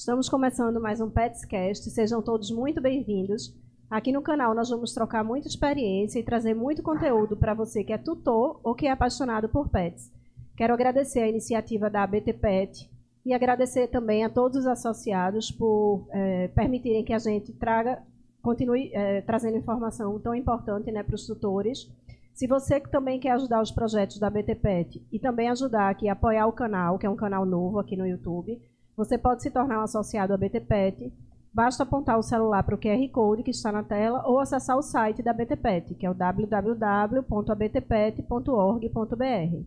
Estamos começando mais um Petscast. Sejam todos muito bem-vindos. Aqui no canal nós vamos trocar muita experiência e trazer muito conteúdo para você que é tutor ou que é apaixonado por pets. Quero agradecer a iniciativa da ABT Pet e agradecer também a todos os associados por é, permitirem que a gente traga, continue é, trazendo informação tão importante né, para os tutores. Se você também quer ajudar os projetos da ABT Pet e também ajudar aqui a apoiar o canal, que é um canal novo aqui no YouTube, você pode se tornar um associado à BTPET. Basta apontar o celular para o QR Code que está na tela ou acessar o site da BTPET, que é o www.abtpet.org.br.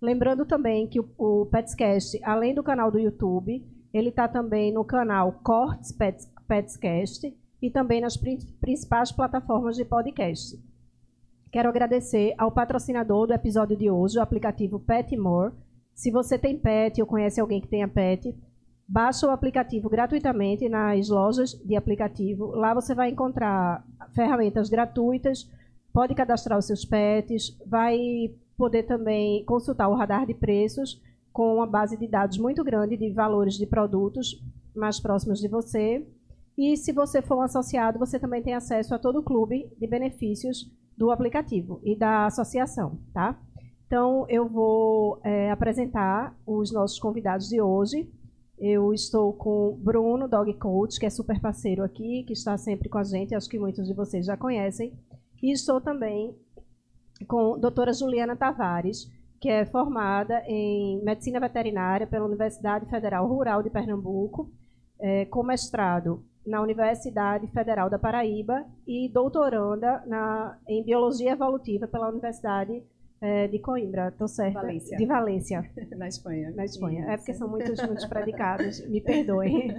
Lembrando também que o, o Petscast, além do canal do YouTube, ele está também no canal Cortes Pets, Petscast e também nas principais plataformas de podcast. Quero agradecer ao patrocinador do episódio de hoje, o aplicativo Petmore. Se você tem pet ou conhece alguém que tenha pet, Baixa o aplicativo gratuitamente nas lojas de aplicativo. Lá você vai encontrar ferramentas gratuitas, pode cadastrar os seus pets, vai poder também consultar o radar de preços com uma base de dados muito grande de valores de produtos mais próximos de você. E se você for um associado, você também tem acesso a todo o clube de benefícios do aplicativo e da associação, tá? Então, eu vou é, apresentar os nossos convidados de hoje. Eu estou com Bruno, Dog Coach, que é super parceiro aqui, que está sempre com a gente, acho que muitos de vocês já conhecem. E estou também com a doutora Juliana Tavares, que é formada em Medicina Veterinária pela Universidade Federal Rural de Pernambuco, é, com mestrado na Universidade Federal da Paraíba e doutoranda na, em Biologia Evolutiva pela Universidade é, de Coimbra, estou certa? Valência. De Valência. Na Espanha. Na Espanha. Isso. É porque são muitos, muitos predicados, me perdoem.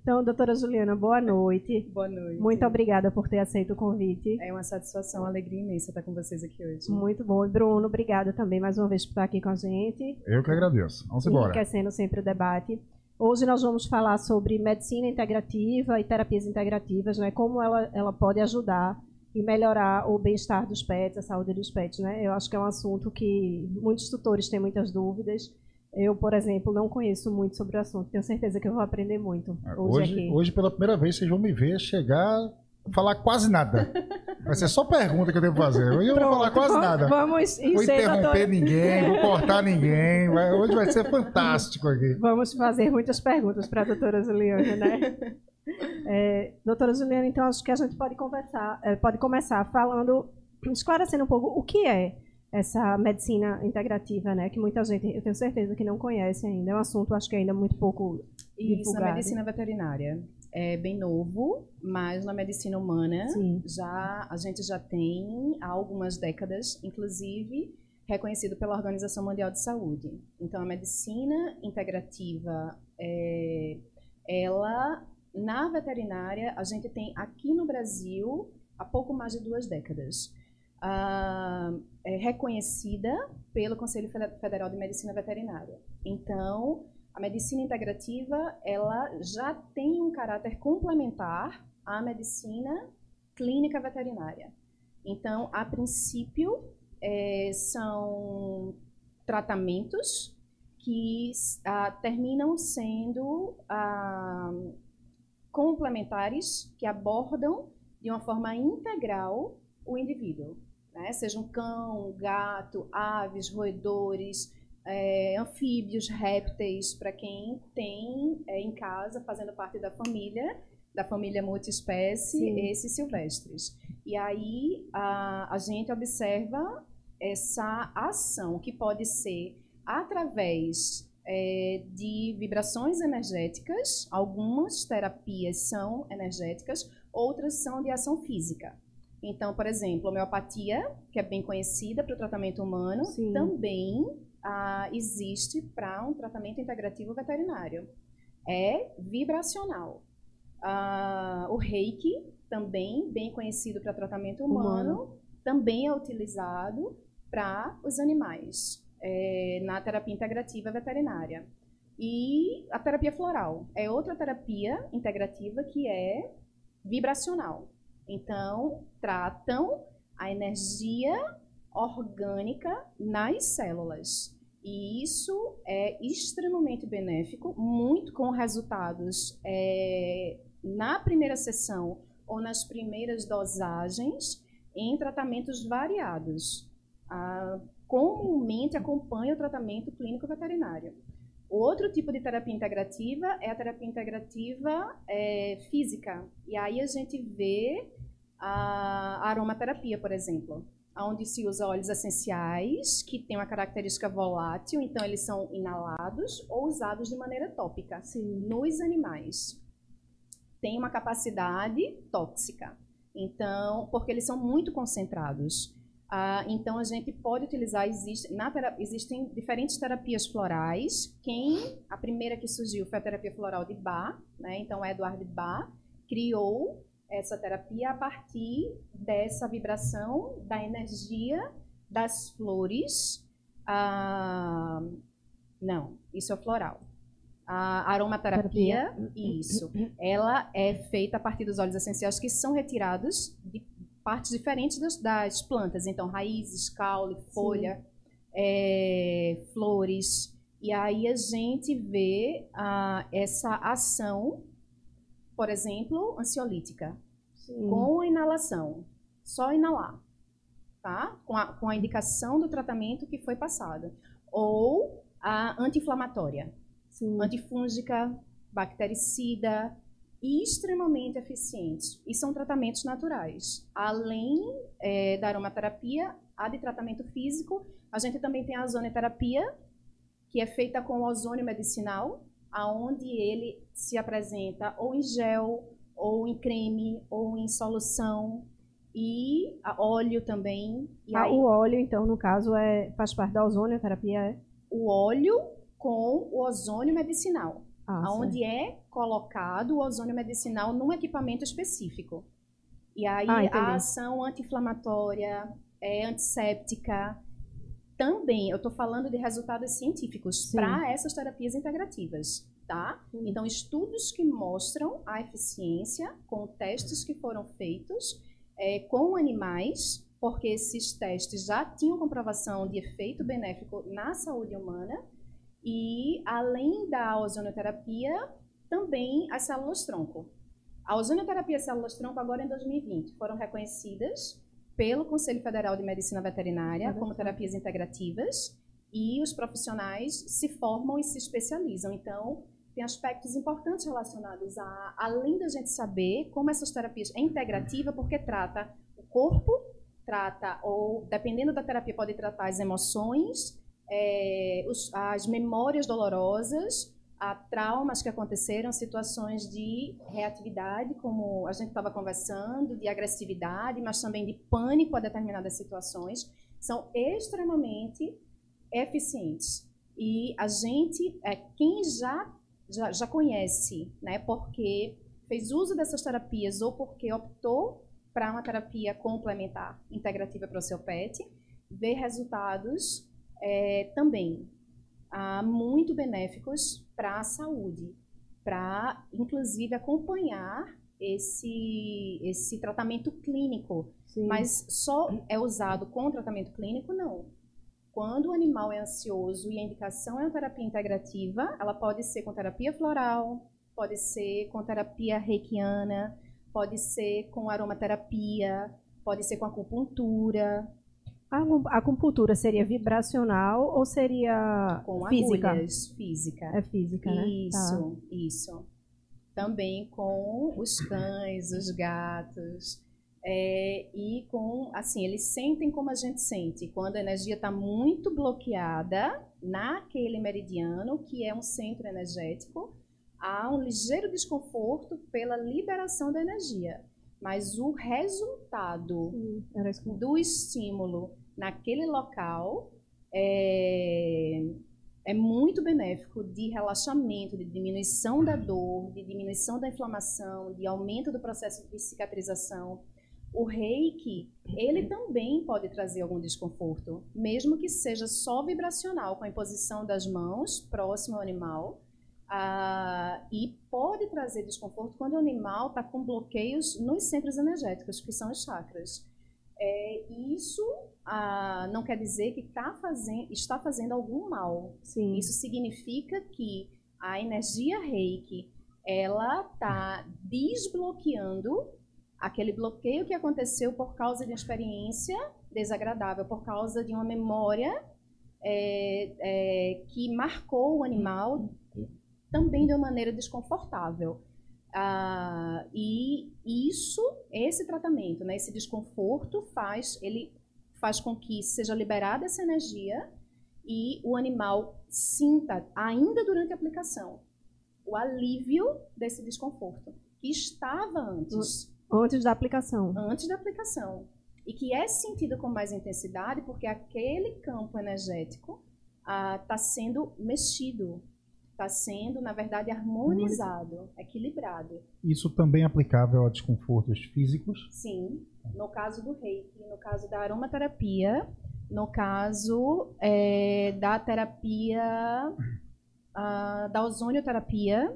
Então, doutora Juliana, boa noite. Boa noite. Muito obrigada por ter aceito o convite. É uma satisfação, uma alegria imensa estar com vocês aqui hoje. Muito bom. E Bruno, obrigada também mais uma vez por estar aqui com a gente. Eu que agradeço. Vamos embora. Enriquecendo sempre o debate. Hoje nós vamos falar sobre medicina integrativa e terapias integrativas, né? como ela, ela pode ajudar e melhorar o bem-estar dos pets, a saúde dos pets, né? Eu acho que é um assunto que muitos tutores têm muitas dúvidas. Eu, por exemplo, não conheço muito sobre o assunto. Tenho certeza que eu vou aprender muito é, hoje, hoje, hoje pela primeira vez, vocês vão me ver chegar falar quase nada. Vai ser só pergunta que eu devo fazer. Hoje eu não vou falar quase nada. Vamos vou interromper ninguém, vou cortar ninguém. Hoje vai ser fantástico aqui. Vamos fazer muitas perguntas para a doutora Juliana, né? É, doutora Juliana, então acho que a gente pode conversar, é, pode começar falando, esclarecendo um pouco o que é essa medicina integrativa, né? Que muita gente, eu tenho certeza que não conhece ainda. É um assunto, acho que ainda muito pouco Isso, divulgado. a medicina veterinária é bem novo, mas na medicina humana Sim. já a gente já tem há algumas décadas, inclusive reconhecido pela Organização Mundial de Saúde. Então a medicina integrativa é, ela na veterinária, a gente tem aqui no Brasil, há pouco mais de duas décadas, uh, é reconhecida pelo Conselho Federal de Medicina Veterinária. Então, a medicina integrativa, ela já tem um caráter complementar à medicina clínica veterinária. Então, a princípio, é, são tratamentos que uh, terminam sendo uh, complementares que abordam de uma forma integral o indivíduo. Né? Seja um cão, um gato, aves, roedores, é, anfíbios, répteis, para quem tem é, em casa, fazendo parte da família, da família multiespécie, Sim. esses silvestres. E aí a, a gente observa essa ação que pode ser através é, de vibrações energéticas. Algumas terapias são energéticas, outras são de ação física. Então, por exemplo, a homeopatia, que é bem conhecida para o tratamento humano, Sim. também ah, existe para um tratamento integrativo veterinário. É vibracional. Ah, o reiki, também bem conhecido para tratamento humano, humano, também é utilizado para os animais é, na terapia integrativa veterinária. E a terapia floral é outra terapia integrativa que é vibracional. Então, tratam a energia orgânica nas células. E isso é extremamente benéfico, muito com resultados é, na primeira sessão ou nas primeiras dosagens em tratamentos variados. Comumente acompanha o tratamento clínico veterinário. Outro tipo de terapia integrativa é a terapia integrativa é, física. E aí a gente vê a aromaterapia, por exemplo, onde se usa óleos essenciais que têm uma característica volátil, então eles são inalados ou usados de maneira tópica Sim. nos animais. Tem uma capacidade tóxica. Então, porque eles são muito concentrados. Ah, então, a gente pode utilizar, existe, terapia, existem diferentes terapias florais. Quem, a primeira que surgiu foi a terapia floral de Bach, né? então Edward Bach criou essa terapia a partir dessa vibração da energia das flores. Ah, não, isso é floral. A aromaterapia, isso, ela é feita a partir dos óleos essenciais que são retirados de partes diferentes das, das plantas. Então, raízes, caule, folha, é, flores. E aí a gente vê ah, essa ação, por exemplo, ansiolítica, Sim. com inalação. Só inalar, tá? Com a, com a indicação do tratamento que foi passado. Ou a anti-inflamatória, antifúngica, bactericida, extremamente eficientes e são tratamentos naturais. Além é, da aromaterapia, a de tratamento físico, a gente também tem a ozonoterapia, que é feita com ozônio medicinal, aonde ele se apresenta ou em gel, ou em creme, ou em solução, e óleo também. E ah, aí, o óleo, então, no caso, é, faz parte da ozonoterapia? É? O óleo com o ozônio medicinal ah, onde é colocado o ozônio medicinal num equipamento específico. E aí ah, a ação anti-inflamatória, é, antisséptica, também, eu estou falando de resultados científicos para essas terapias integrativas, tá? Então, estudos que mostram a eficiência com testes que foram feitos é, com animais, porque esses testes já tinham comprovação de efeito benéfico na saúde humana, e, além da ozonoterapia, também as células-tronco. A ozonoterapia e células-tronco, agora em 2020, foram reconhecidas pelo Conselho Federal de Medicina Veterinária como terapias integrativas e os profissionais se formam e se especializam. Então, tem aspectos importantes relacionados a, além da gente saber como essas terapias é integrativa, porque trata o corpo, trata, ou dependendo da terapia, pode tratar as emoções, é, os, as memórias dolorosas, a traumas que aconteceram, situações de reatividade, como a gente estava conversando, de agressividade, mas também de pânico a determinadas situações, são extremamente eficientes. E a gente, é, quem já, já, já conhece, né, porque fez uso dessas terapias ou porque optou para uma terapia complementar integrativa para o seu pet, vê resultados é, também ah, muito benéficos para a saúde, para inclusive acompanhar esse, esse tratamento clínico. Sim. Mas só é usado com tratamento clínico? Não. Quando o animal é ansioso e a indicação é uma terapia integrativa, ela pode ser com terapia floral, pode ser com terapia reikiana, pode ser com aromaterapia, pode ser com acupuntura, a acupuntura seria vibracional ou seria com física? agulhas, física. É física, né? Isso, tá. isso. Também com os cães, os gatos. É, e com, assim, eles sentem como a gente sente. Quando a energia está muito bloqueada naquele meridiano, que é um centro energético, há um ligeiro desconforto pela liberação da energia. Mas o resultado do estímulo naquele local é, é muito benéfico de relaxamento, de diminuição da dor, de diminuição da inflamação, de aumento do processo de cicatrização. O reiki, ele também pode trazer algum desconforto, mesmo que seja só vibracional, com a imposição das mãos próximo ao animal, ah, e pode trazer desconforto quando o animal está com bloqueios nos centros energéticos, que são os chakras. É, isso ah, não quer dizer que tá fazendo, está fazendo algum mal. Sim. Isso significa que a energia reiki ela está desbloqueando aquele bloqueio que aconteceu por causa de uma experiência desagradável, por causa de uma memória é, é, que marcou o animal também de uma maneira desconfortável. Ah, e isso, esse tratamento, né, esse desconforto faz, ele faz com que seja liberada essa energia e o animal sinta, ainda durante a aplicação, o alívio desse desconforto que estava antes. Antes da aplicação. Antes da aplicação. E que é sentido com mais intensidade porque aquele campo energético está ah, sendo mexido, está sendo, na verdade, harmonizado, equilibrado. Isso também é aplicável a desconfortos físicos? Sim. No caso do reiki, no caso da aromaterapia, no caso é, da terapia, uh, da ozonioterapia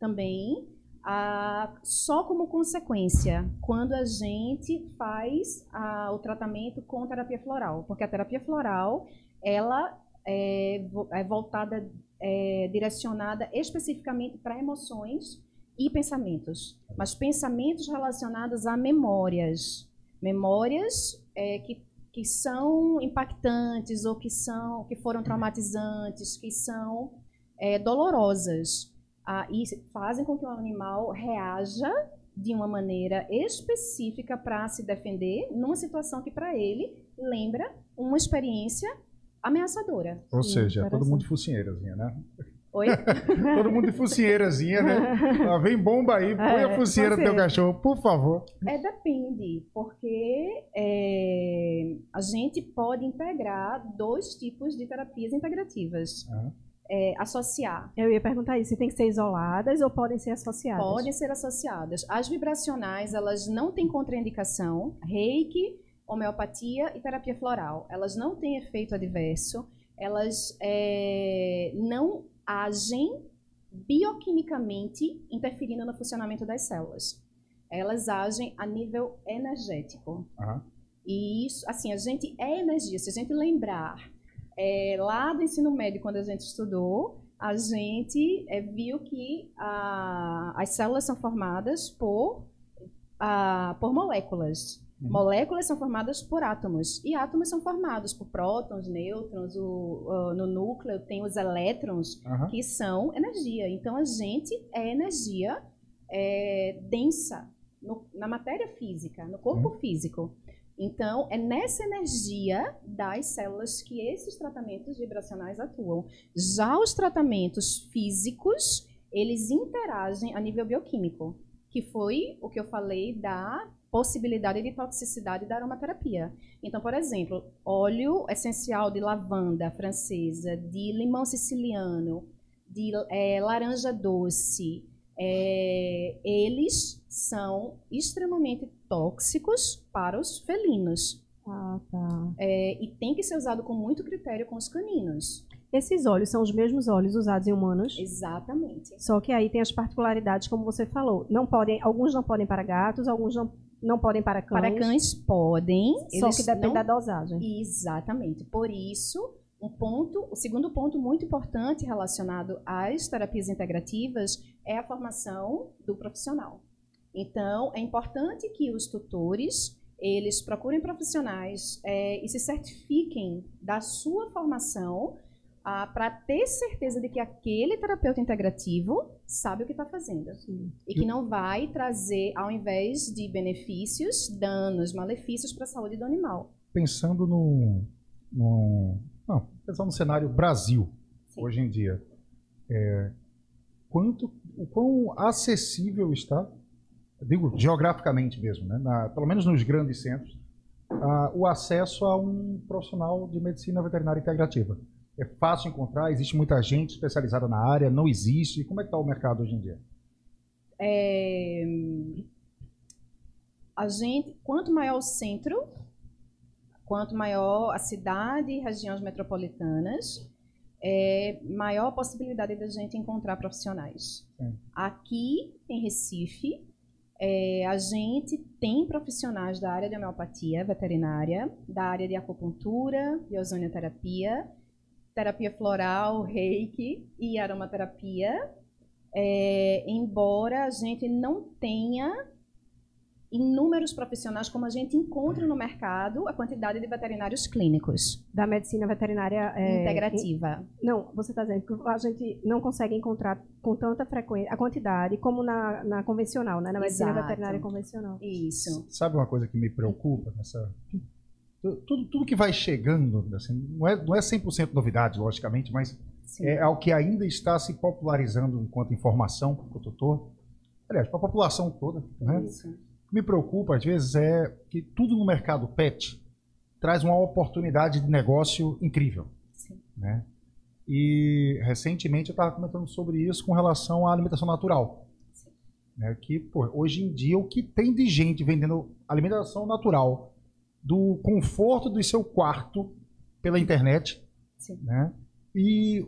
também, uh, só como consequência, quando a gente faz uh, o tratamento com terapia floral. Porque a terapia floral, ela é, é voltada, é, direcionada especificamente para emoções e pensamentos. Mas pensamentos relacionados a memórias. Memórias é, que que são impactantes ou que são que foram traumatizantes, que são é, dolorosas ah, e fazem com que o animal reaja de uma maneira específica para se defender numa situação que para ele lembra uma experiência ameaçadora. Ou seja, todo mundo focinheirazinha, né? Oi? Todo mundo de focinheirazinha, né? Ah, vem bomba aí, põe é, a focinheira do teu cachorro, por favor. É, depende, porque é, a gente pode integrar dois tipos de terapias integrativas. Uhum. É, associar. Eu ia perguntar isso, se tem que ser isoladas ou podem ser associadas? Podem ser associadas. As vibracionais, elas não têm contraindicação. Reiki, homeopatia e terapia floral. Elas não têm efeito adverso. Elas é, não agem bioquimicamente interferindo no funcionamento das células. Elas agem a nível energético. Uhum. E isso, assim, a gente é energia. Se a gente lembrar é, lá do ensino médio, quando a gente estudou, a gente é, viu que a, as células são formadas por, a, por moléculas. Uhum. Moléculas são formadas por átomos. E átomos são formados por prótons, nêutrons, o, o, no núcleo tem os elétrons, uhum. que são energia. Então, a gente é energia é, densa no, na matéria física, no corpo uhum. físico. Então, é nessa energia das células que esses tratamentos vibracionais atuam. Já os tratamentos físicos, eles interagem a nível bioquímico, que foi o que eu falei da possibilidade de toxicidade da aromaterapia. Então, por exemplo, óleo essencial de lavanda francesa, de limão siciliano, de é, laranja doce, é, eles são extremamente tóxicos para os felinos. Ah, tá. É, e tem que ser usado com muito critério com os caninos. Esses óleos são os mesmos óleos usados em humanos? Exatamente. Só que aí tem as particularidades, como você falou. Não podem, alguns não podem para gatos, alguns não não podem para cães? Para cães podem. Só que depende não... da dosagem. Exatamente. Por isso, um ponto, o segundo ponto muito importante relacionado às terapias integrativas é a formação do profissional. Então, é importante que os tutores eles procurem profissionais é, e se certifiquem da sua formação ah, para ter certeza de que aquele terapeuta integrativo sabe o que está fazendo. Sim. E que não vai trazer, ao invés de benefícios, danos, malefícios para a saúde do animal. Pensando no. no não, pensando no cenário Brasil, Sim. hoje em dia. É, quanto, o quão acessível está, digo geograficamente mesmo, né, na, pelo menos nos grandes centros, o acesso a um profissional de medicina veterinária integrativa? É fácil encontrar? Existe muita gente especializada na área? Não existe? Como é que está o mercado hoje em dia? É... A gente, quanto maior o centro, quanto maior a cidade e regiões metropolitanas, é maior a possibilidade da gente encontrar profissionais. Sim. Aqui em Recife, É, a gente tem profissionais da área de homeopatia veterinária, da área de acupuntura, de ozonioterapia, terapia floral, reiki e aromaterapia. É, embora a gente não tenha inúmeros profissionais, como a gente encontra no mercado, a quantidade de veterinários clínicos. Da medicina veterinária é, integrativa. In, não, você está dizendo que a gente não consegue encontrar com tanta frequência a quantidade como na, na convencional, né? na medicina Exato. veterinária convencional. Isso. Sabe uma coisa que me preocupa nessa. Tudo, tudo que vai chegando, assim, não, é, não é 100% novidade, logicamente, mas Sim. é algo que ainda está se popularizando enquanto informação para o tutor. Aliás, para a população toda. Né? Isso me preocupa, às vezes, é que tudo no mercado pet traz uma oportunidade de negócio incrível. Sim. Né? E recentemente eu estava comentando sobre isso com relação à alimentação natural. Né? Que, pô, hoje em dia, o que tem de gente vendendo alimentação natural do conforto do seu quarto pela internet, Sim. né? e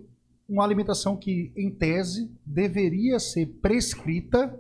uma alimentação que, em tese, deveria ser prescrita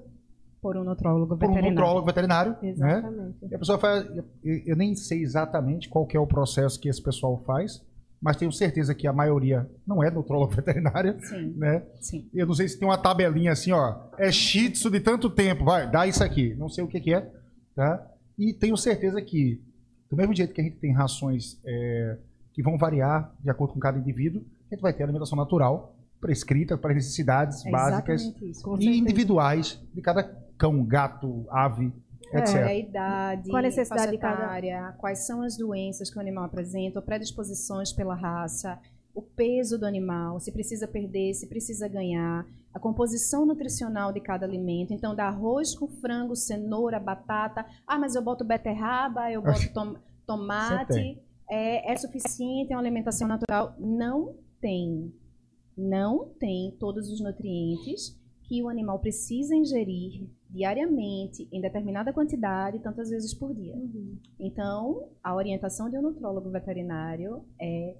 por um nutrólogo veterinário. Por um nutrólogo veterinário. Né? Exatamente. Né? E a pessoa faz. Eu nem sei exatamente qual é o processo que esse pessoal faz, mas tenho certeza que a maioria não é nutrólogo veterinário. Sim. Né? Sim. Eu não sei se tem uma tabelinha assim, ó. É shih tzu de tanto tempo, vai, dá isso aqui. Não sei o que, que é. Tá? E tenho certeza que, do mesmo jeito que a gente tem rações é, que vão variar de acordo com cada indivíduo, a gente vai ter alimentação natural prescrita para necessidades é básicas e individuais de cada cão, gato, ave, etc. É, a idade, qual a necessidade de cada área, quais são as doenças que o animal apresenta, predisposições pela raça, o peso do animal, se precisa perder, se precisa ganhar, a composição nutricional de cada alimento. Então, dá arroz com frango, cenoura, batata. Ah, mas eu boto beterraba, eu boto tom tomate. É, é suficiente? É uma alimentação natural? Não tem. Não tem todos os nutrientes que o animal precisa ingerir diariamente, em determinada quantidade, tantas vezes por dia. Uhum. Então, a orientação de um nutrólogo veterinário é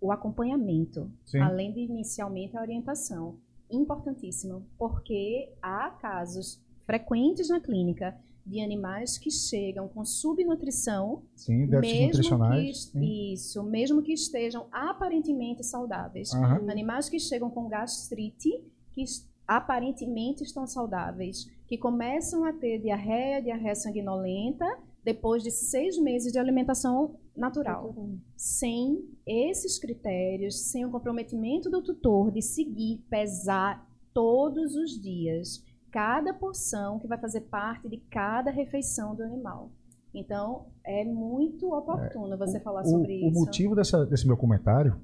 o acompanhamento, Sim. além de inicialmente a orientação. Importantíssimo, porque há casos frequentes na clínica de animais que chegam com subnutrição, sim, mesmo nutricionais, que, sim. isso, mesmo que estejam aparentemente saudáveis. Uhum. Animais que chegam com gastrite, que aparentemente estão saudáveis, que começam a ter diarreia, diarreia sanguinolenta, depois de seis meses de alimentação natural. Sem esses critérios, sem o comprometimento do tutor de seguir, pesar todos os dias cada porção que vai fazer parte de cada refeição do animal. Então, é muito oportuno é, você falar o, sobre o, isso. O motivo dessa, desse meu comentário,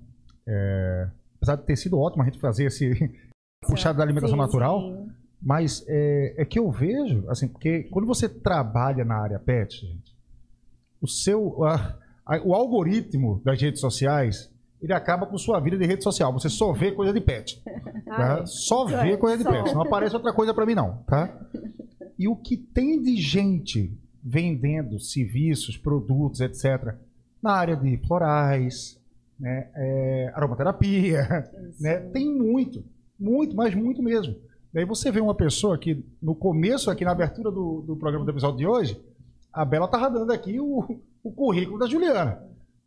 é, apesar de ter sido ótimo a gente fazer esse, puxado da alimentação sim, natural, sim. mas é, é, que eu vejo, assim, porque quando você trabalha na área pet, gente, o seu, a, a, o algoritmo das redes sociais, ele acaba com sua vida de rede social. Você só vê coisa de pet. Tá? Só vê é, coisa de só. pet. Não aparece outra coisa para mim, não. Tá? E o que tem de gente vendendo serviços, produtos, etc., na área de florais, né, é, aromaterapia, né, tem muito. Muito, mas muito mesmo. Daí você vê uma pessoa que, no começo, aqui na abertura do, do programa do episódio de hoje, a Bela estava dando aqui o, o currículo da Juliana.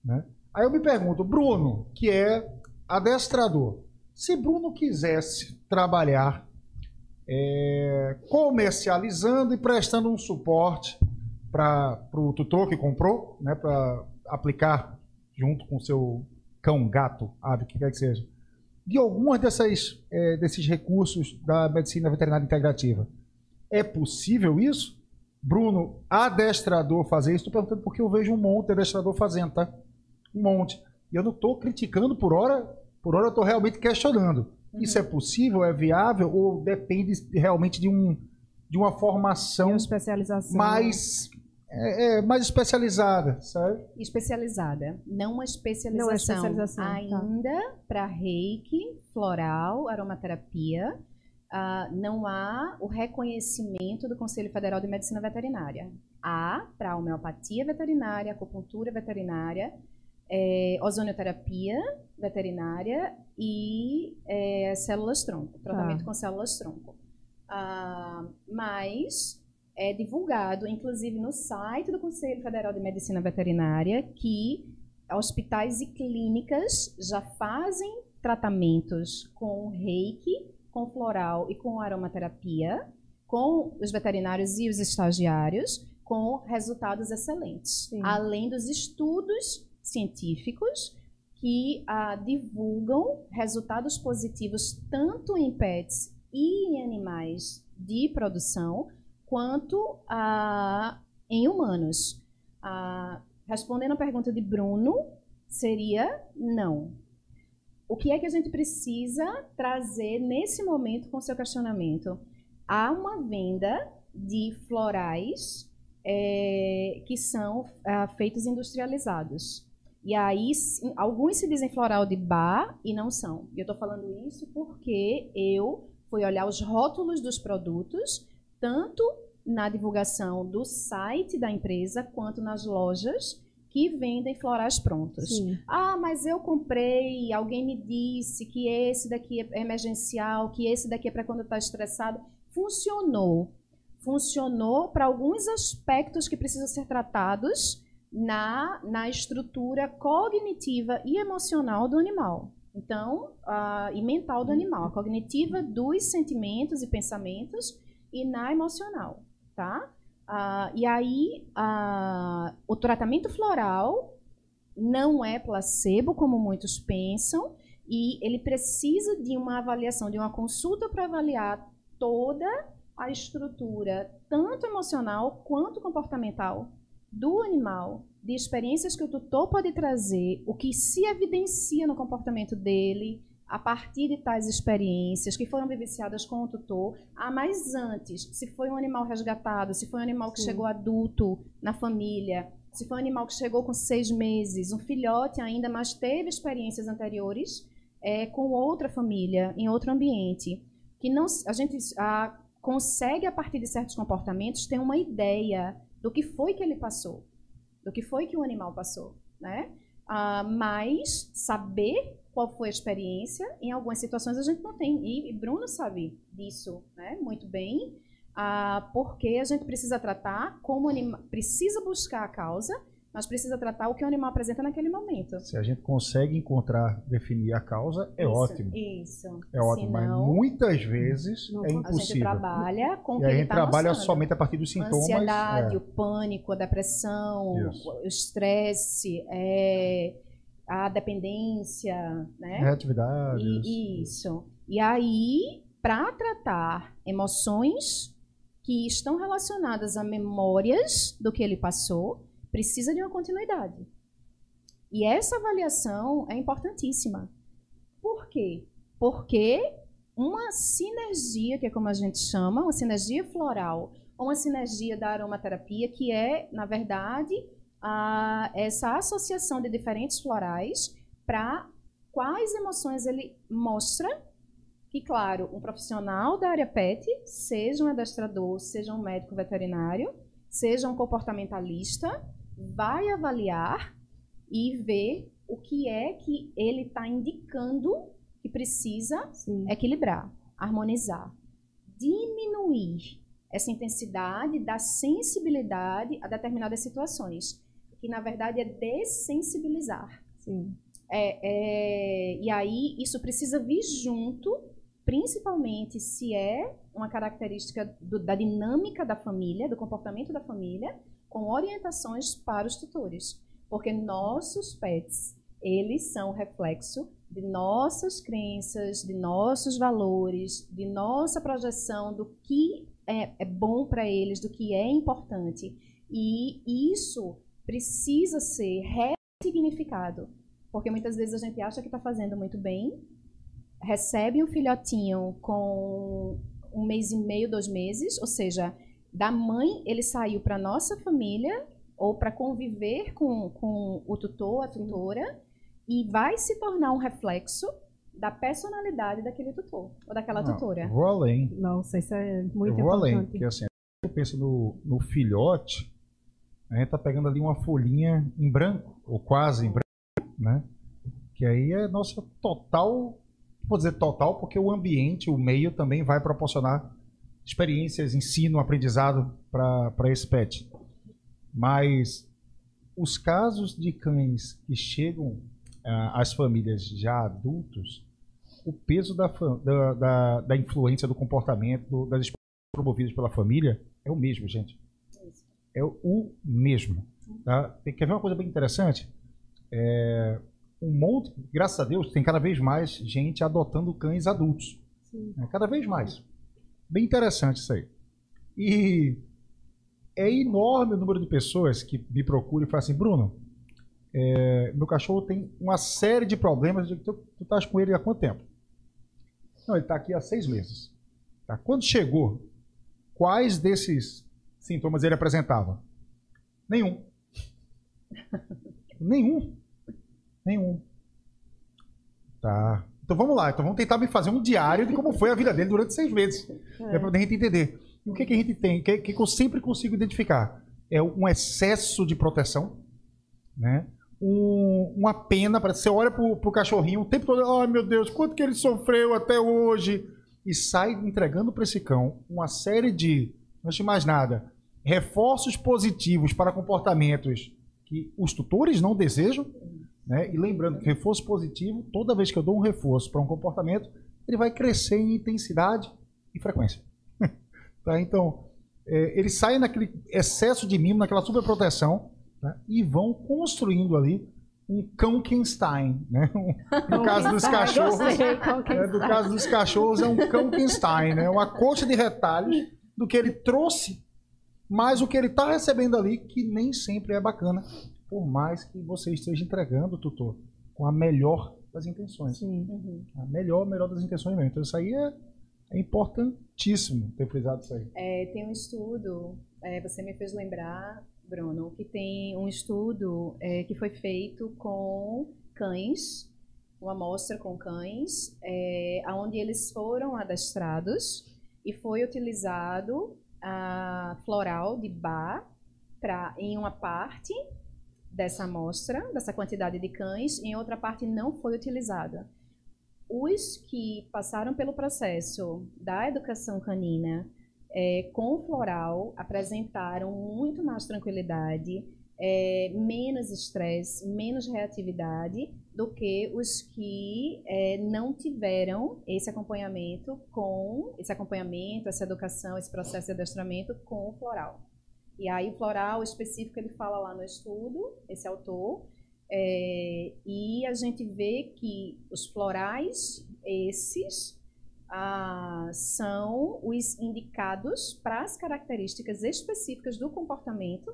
Né? Aí eu me pergunto, Bruno, que é adestrador, se Bruno quisesse trabalhar é, comercializando e prestando um suporte para o tutor que comprou, né, para aplicar junto com seu cão, gato, ave, o que quer que seja, de algumas dessas, é, desses recursos da medicina veterinária integrativa. É possível isso? Bruno, adestrador fazer isso? Estou perguntando porque eu vejo um monte de adestrador fazendo, tá? Um monte. E eu não estou criticando por hora, por hora eu estou realmente questionando. Uhum. Isso é possível? É viável? Ou depende realmente de, um, de uma formação especialização. mais é, é, mais especializada, sabe? Especializada, não uma especialização, não é especialização tá. ainda tá. para reiki, floral, aromaterapia. Uh, não há o reconhecimento do Conselho Federal de Medicina Veterinária. Há para homeopatia veterinária, acupuntura veterinária, é, ozonioterapia veterinária e é, células tronco, tratamento tá. com células tronco. Uh, mas é divulgado, inclusive no site do Conselho Federal de Medicina Veterinária, que hospitais e clínicas já fazem tratamentos com reiki, com floral e com aromaterapia, com os veterinários e os estagiários, com resultados excelentes. Sim. Além dos estudos científicos que ah, divulgam resultados positivos tanto em pets e em animais de produção, quanto ah, em humanos. Ah, respondendo a pergunta de Bruno, seria não. O que é que a gente precisa trazer nesse momento com seu questionamento? Há uma venda de florais é, que são ah, feitos industrializados. E aí, alguns se dizem floral de bar e não são. E eu estou falando isso porque eu fui olhar os rótulos dos produtos, tanto na divulgação do site da empresa, quanto nas lojas que vendem florais prontos. Sim. Ah, mas eu comprei, alguém me disse que esse daqui é emergencial, que esse daqui é para quando está estressado. Funcionou. Funcionou para alguns aspectos que precisam ser tratados na, na estrutura cognitiva e emocional do animal. Então, uh, e mental do animal, a cognitiva dos sentimentos e pensamentos e na emocional, tá? Uh, e aí, uh, o tratamento floral não é placebo, como muitos pensam, e ele precisa de uma avaliação, de uma consulta para avaliar toda a estrutura, tanto emocional quanto comportamental, do animal, de experiências que o tutor pode trazer, o que se evidencia no comportamento dele a partir de tais experiências que foram vivenciadas com o tutor, ah, mas antes, se foi um animal resgatado, se foi um animal que Sim. chegou adulto na família, se foi um animal que chegou com seis meses, um filhote ainda, mas teve experiências anteriores é, com outra família, em outro ambiente, que não, a gente a, consegue, a partir de certos comportamentos, ter uma ideia do que foi que ele passou, do que foi que o animal passou, né? Ah, mas saber qual foi a experiência, em algumas situações a gente não tem. E, e Bruno sabe disso né, muito bem, ah, porque a gente precisa tratar como anima, precisa buscar a causa mas precisa tratar o que o animal apresenta naquele momento. Se a gente consegue encontrar, definir a causa, é isso, ótimo. Isso. É ótimo, Senão, mas muitas vezes é impossível. A gente trabalha com o que a gente tá trabalha mostrando. somente a partir dos sintomas. A ansiedade, é. o pânico, a depressão, isso. o estresse, é, a dependência, né? Reatividade. E, isso. E aí, para tratar emoções que estão relacionadas a memórias do que ele passou, precisa de uma continuidade. E essa avaliação é importantíssima. Por quê? Porque uma sinergia, que é como a gente chama, uma sinergia floral, ou uma sinergia da aromaterapia, que é, na verdade, a, essa associação de diferentes florais para quais emoções ele mostra que, claro, um profissional da área PET, seja um adestrador, seja um médico veterinário, seja um comportamentalista, vai avaliar e ver o que é que ele está indicando que precisa Sim. equilibrar, harmonizar, diminuir essa intensidade da sensibilidade a determinadas situações, que na verdade é dessensibilizar. Sim. É, é, e aí isso precisa vir junto, principalmente se é uma característica do, da dinâmica da família, do comportamento da família, com orientações para os tutores, porque nossos pets, eles são reflexo de nossas crenças, de nossos valores, de nossa projeção do que é, é bom para eles, do que é importante. E isso precisa ser ressignificado, porque muitas vezes a gente acha que está fazendo muito bem, recebe um filhotinho com um mês e meio, dois meses, ou seja, da mãe, ele saiu para nossa família ou para conviver com, com o tutor, a tutora, e vai se tornar um reflexo da personalidade daquele tutor ou daquela Não, tutora. Vou além. Nossa, isso é muito eu vou importante. além, porque assim, eu penso no, no filhote, a gente tá pegando ali uma folhinha em branco, ou quase em branco, né? Que aí é nossa total, vou dizer total, porque o ambiente, o meio também vai proporcionar experiências, ensino, aprendizado para esse pet. Mas os casos de cães que chegam ah, às famílias já adultos, o peso da, da, da, da influência do comportamento, das promovidas pela família, é o mesmo, gente. É o mesmo. Tá? Quer ver uma coisa bem interessante? É, um monte, graças a Deus, tem cada vez mais gente adotando cães adultos. Né? Cada vez mais. Bem interessante isso aí. E é enorme o número de pessoas que me procuram e falam assim, Bruno, é, meu cachorro tem uma série de problemas. Eu digo, tu, tu estás com ele há quanto tempo? Não, ele está aqui há seis meses. Tá? Quando chegou, quais desses sintomas ele apresentava? Nenhum. Nenhum. Nenhum. Tá. Então vamos lá. Então vamos tentar me fazer um diário de como foi a vida dele durante seis meses. É, é para a gente entender. E o que, que a gente tem? O que, que eu sempre consigo identificar? É um excesso de proteção, né? Um, uma pena, para você olha pro, pro cachorrinho o tempo todo, ai oh, meu Deus, quanto que ele sofreu até hoje. E sai entregando para esse cão uma série de, não de mais nada, reforços positivos para comportamentos que os tutores não desejam né? E lembrando que reforço positivo, toda vez que eu dou um reforço para um comportamento, ele vai crescer em intensidade e frequência. tá? Então, é, eles saem naquele excesso de mimo, naquela superproteção, tá? e vão construindo ali um Kankenstein, né? Um, no caso dos cachorros, é, no caso dos cachorros é um Kankenstein, né? Uma coxa de retalhos do que ele trouxe, mais o que ele está recebendo ali, que nem sempre é bacana por mais que você esteja entregando, tutor, com a melhor das intenções. Sim. Uhum. A melhor, melhor das intenções mesmo. Então, isso aí é, é importantíssimo ter frisado isso aí. É, tem um estudo, é, você me fez lembrar, Bruno, que tem um estudo é, que foi feito com cães, uma amostra com cães, é, onde eles foram adestrados e foi utilizado a floral de bar pra, em uma parte dessa amostra, dessa quantidade de cães, em outra parte não foi utilizada. Os que passaram pelo processo da educação canina é, com floral apresentaram muito mais tranquilidade, é, menos estresse, menos reatividade do que os que é, não tiveram esse acompanhamento com esse acompanhamento, essa educação, esse processo de adestramento com o floral. E aí, o floral específico, ele fala lá no estudo, esse autor, é, e a gente vê que os florais, esses, ah, são os indicados para as características específicas do comportamento,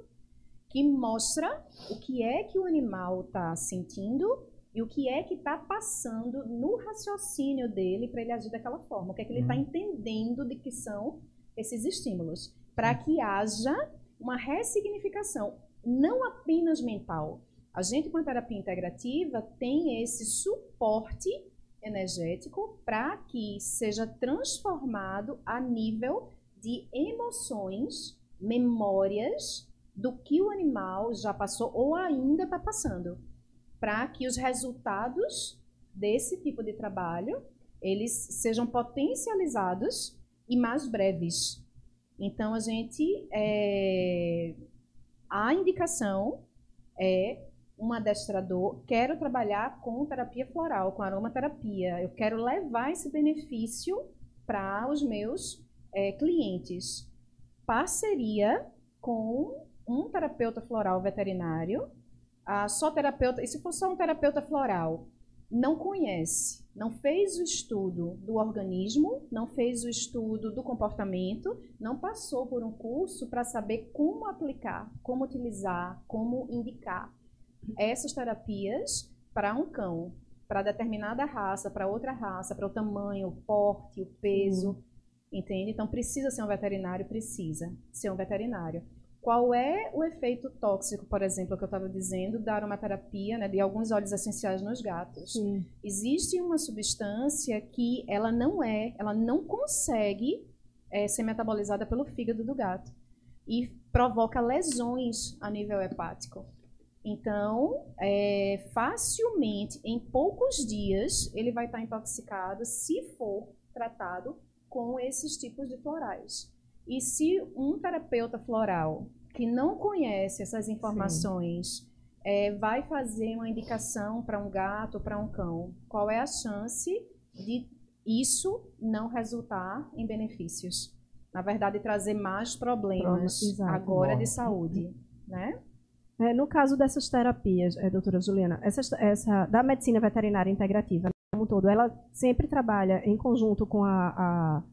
que mostra o que é que o animal está sentindo e o que é que está passando no raciocínio dele para ele agir daquela forma, o que é que ele está uhum. entendendo de que são esses estímulos, para que haja uma ressignificação, não apenas mental. A gente, com a terapia integrativa, tem esse suporte energético para que seja transformado a nível de emoções, memórias do que o animal já passou ou ainda está passando, para que os resultados desse tipo de trabalho eles sejam potencializados e mais breves. Então, a gente. É, a indicação é um adestrador. Quero trabalhar com terapia floral, com aromaterapia. Eu quero levar esse benefício para os meus é, clientes. Parceria com um terapeuta floral veterinário. Ah, só terapeuta. E se for só um terapeuta floral, não conhece, não fez o estudo do organismo, não fez o estudo do comportamento, não passou por um curso para saber como aplicar, como utilizar, como indicar essas terapias para um cão, para determinada raça, para outra raça, para o tamanho, o porte, o peso, entende? Então precisa ser um veterinário, precisa ser um veterinário. Qual é o efeito tóxico, por exemplo, que eu estava dizendo, da aromaterapia, né, de alguns óleos essenciais nos gatos? Sim. Existe uma substância que ela não é, ela não consegue é, ser metabolizada pelo fígado do gato e provoca lesões a nível hepático. Então, é, facilmente, em poucos dias, ele vai estar intoxicado se for tratado com esses tipos de florais. E se um terapeuta floral que não conhece essas informações é, vai fazer uma indicação para um gato para um cão, qual é a chance de isso não resultar em benefícios? Na verdade, trazer mais problemas Exato, agora de saúde, né? É, no caso dessas terapias, é, doutora Juliana, essa, essa, da medicina veterinária integrativa, como um todo, ela sempre trabalha em conjunto com a, a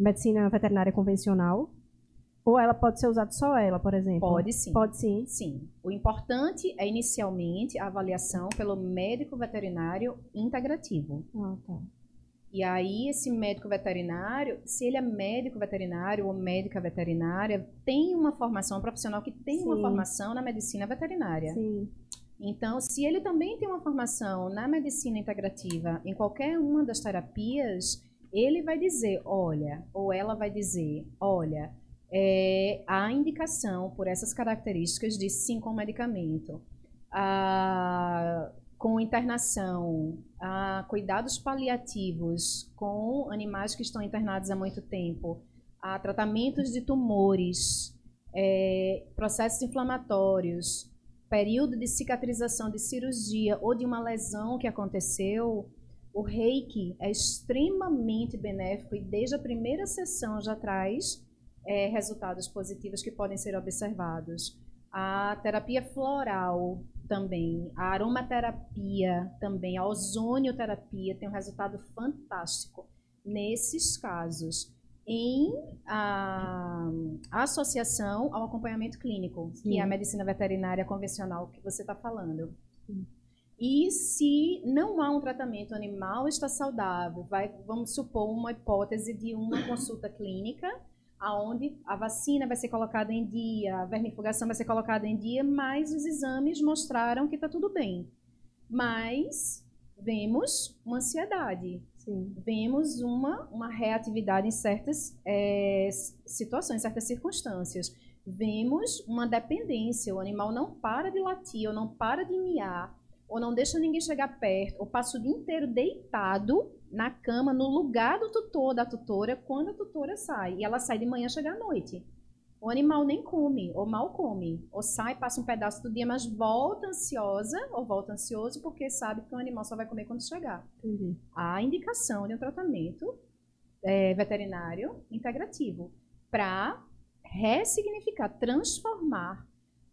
medicina veterinária convencional? Ou ela pode ser usada só ela, por exemplo? Pode sim. Pode sim. Sim. O importante é inicialmente a avaliação pelo médico veterinário integrativo. Ah, tá. E aí, esse médico veterinário, se ele é médico veterinário ou médica veterinária, tem uma formação, um profissional que tem Sim. uma formação na medicina veterinária. Sim. Então, se ele também tem uma formação na medicina integrativa, em qualquer uma das terapias, ele vai dizer, olha, ou ela vai dizer, olha, é, a indicação por essas características de sim com medicamento, a, com internação, a cuidados paliativos com animais que estão internados há muito tempo, a tratamentos de tumores, é, processos inflamatórios, período de cicatrização de cirurgia ou de uma lesão que aconteceu, o reiki é extremamente benéfico e desde a primeira sessão já traz é, resultados positivos que podem ser observados. A terapia floral também, a aromaterapia também, a ozonioterapia tem um resultado fantástico nesses casos em a, a associação ao acompanhamento clínico, Sim. que é a medicina veterinária convencional que você está falando. Sim. E se não há um tratamento, o animal está saudável, vai, vamos supor uma hipótese de uma consulta clínica, aonde a vacina vai ser colocada em dia, a vermifugação vai ser colocada em dia, mas os exames mostraram que está tudo bem. Mas vemos uma ansiedade, Sim. vemos uma, uma reatividade em certas é, situações, certas circunstâncias. Vemos uma dependência, o animal não para de latir, ou não para de miar, ou não deixa ninguém chegar perto, ou passa o dia inteiro deitado na cama, no lugar do tutor, da tutora, quando a tutora sai. E ela sai de manhã, chega à noite. O animal nem come, ou mal come, ou sai, passa um pedaço do dia, mas volta ansiosa, ou volta ansioso, porque sabe que o animal só vai comer quando chegar. Entendi. A indicação de um tratamento é, veterinário integrativo para ressignificar, transformar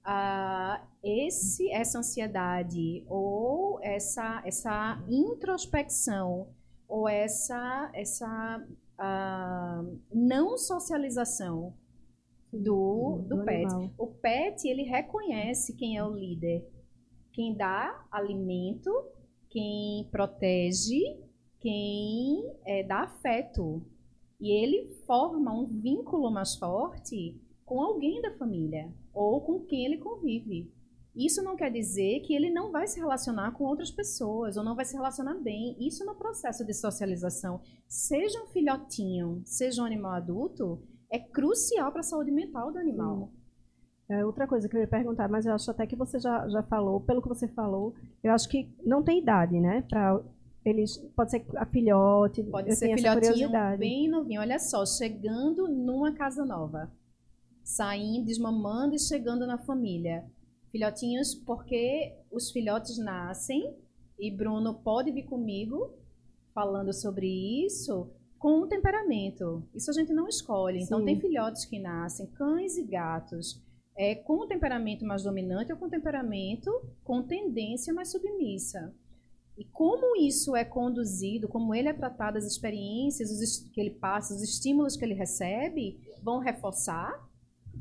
uh, esse, essa ansiedade ou essa, essa introspecção ou essa, essa uh, não socialização do, do, do pet. Animal. O pet, ele reconhece quem é o líder. Quem dá alimento, quem protege, quem é, dá afeto. E ele forma um vínculo mais forte com alguém da família ou com quem ele convive. Isso não quer dizer que ele não vai se relacionar com outras pessoas ou não vai se relacionar bem. Isso no processo de socialização, seja um filhotinho, seja um animal adulto, é crucial para a saúde mental do animal. É, outra coisa que eu ia perguntar, mas eu acho até que você já, já falou, pelo que você falou, eu acho que não tem idade, né? Para eles, pode ser a filhote, pode ser filhotinho bem novinho. Olha só, chegando numa casa nova saindo, desmamando e chegando na família. Filhotinhos, porque os filhotes nascem, e Bruno pode vir comigo falando sobre isso, com um temperamento. Isso a gente não escolhe. Então, Sim. tem filhotes que nascem, cães e gatos, é, com um temperamento mais dominante ou com um temperamento com tendência mais submissa. E como isso é conduzido, como ele é tratado, as experiências os que ele passa, os estímulos que ele recebe, vão reforçar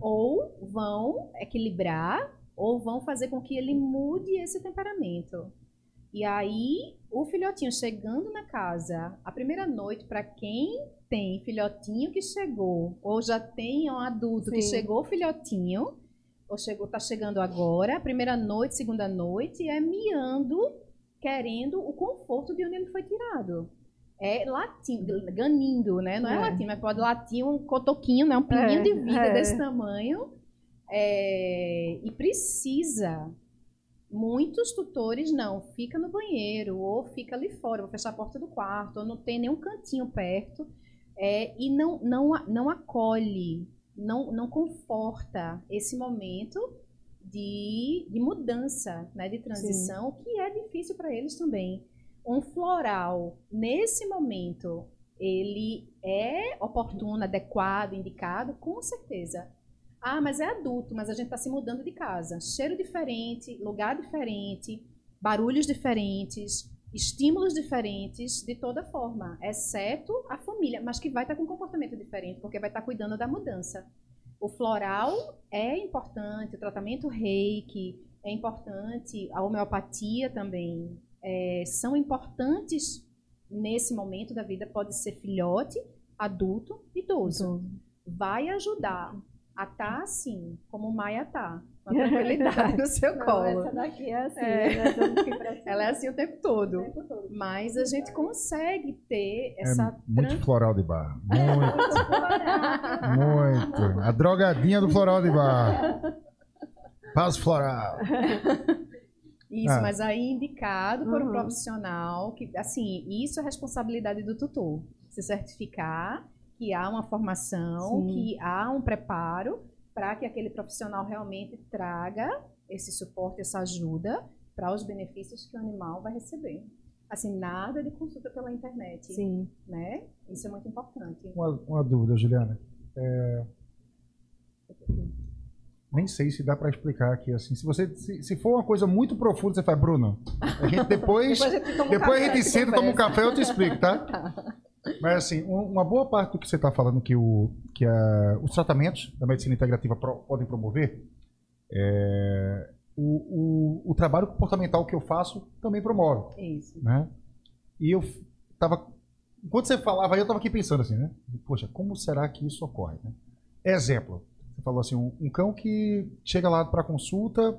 ou vão equilibrar ou vão fazer com que ele mude esse temperamento. E aí, o filhotinho chegando na casa, a primeira noite, para quem tem filhotinho que chegou, ou já tem um adulto Sim. que chegou filhotinho, ou chegou, tá chegando agora, primeira noite, segunda noite, é miando, querendo o conforto de onde ele foi tirado é latindo, ganindo, né? Não é, é latindo, mas pode latir um cotoquinho, né? Um pinguinho é, de vida é. desse tamanho. É, e precisa. Muitos tutores não, fica no banheiro, ou fica ali fora, vou fechar a porta do quarto, ou não tem nenhum cantinho perto. é, e não, não, não acolhe, não, não conforta esse momento de, de mudança, né, de transição, Sim. que é difícil para eles também. Um floral, nesse momento, ele é oportuno, adequado, indicado? Com certeza. Ah, mas é adulto, mas a gente está se mudando de casa. Cheiro diferente, lugar diferente, barulhos diferentes, estímulos diferentes, de toda forma, exceto a família, mas que vai estar tá com um comportamento diferente, porque vai estar tá cuidando da mudança. O floral é importante, o tratamento reiki é importante, a homeopatia também é, são importantes nesse momento da vida. Pode ser filhote, adulto, idoso. Vai ajudar a estar tá assim, como Maia tá, com a tranquilidade no seu colo. essa daqui é assim, é. Né? Ela é assim o tempo todo. O tempo todo. Mas a gente consegue ter é essa. É muito floral de bar. Muito. muito. A drogadinha do floral de bar. Paz floral. Isso, ah. mas aí indicado por um uhum. profissional que, assim, isso é responsabilidade do tutor. Se certificar que há uma formação, Sim. que há um preparo para que aquele profissional realmente traga esse suporte, essa ajuda para os benefícios que o animal vai receber. Assim, nada de consulta pela internet. Sim. Né? Isso é muito importante. Uma, uma dúvida, Juliana. É... Nem sei se dá para explicar aqui assim. Se você se, se, for uma coisa muito profunda, você faz, Bruno. A gente depois depois a gente, um depois a gente senta, toma um café, eu te explico, tá? tá. Mas assim, uma boa parte do que você está falando que, o, que a, os tratamentos da medicina integrativa pro, podem promover, é, o, o, o, trabalho comportamental que eu faço também promove. Isso. Né? E eu estava, enquanto você falava, eu estava aqui pensando assim, né? Poxa, como será que isso ocorre? Né? Exemplo, você falou assim, um, um cão que chega lá para consulta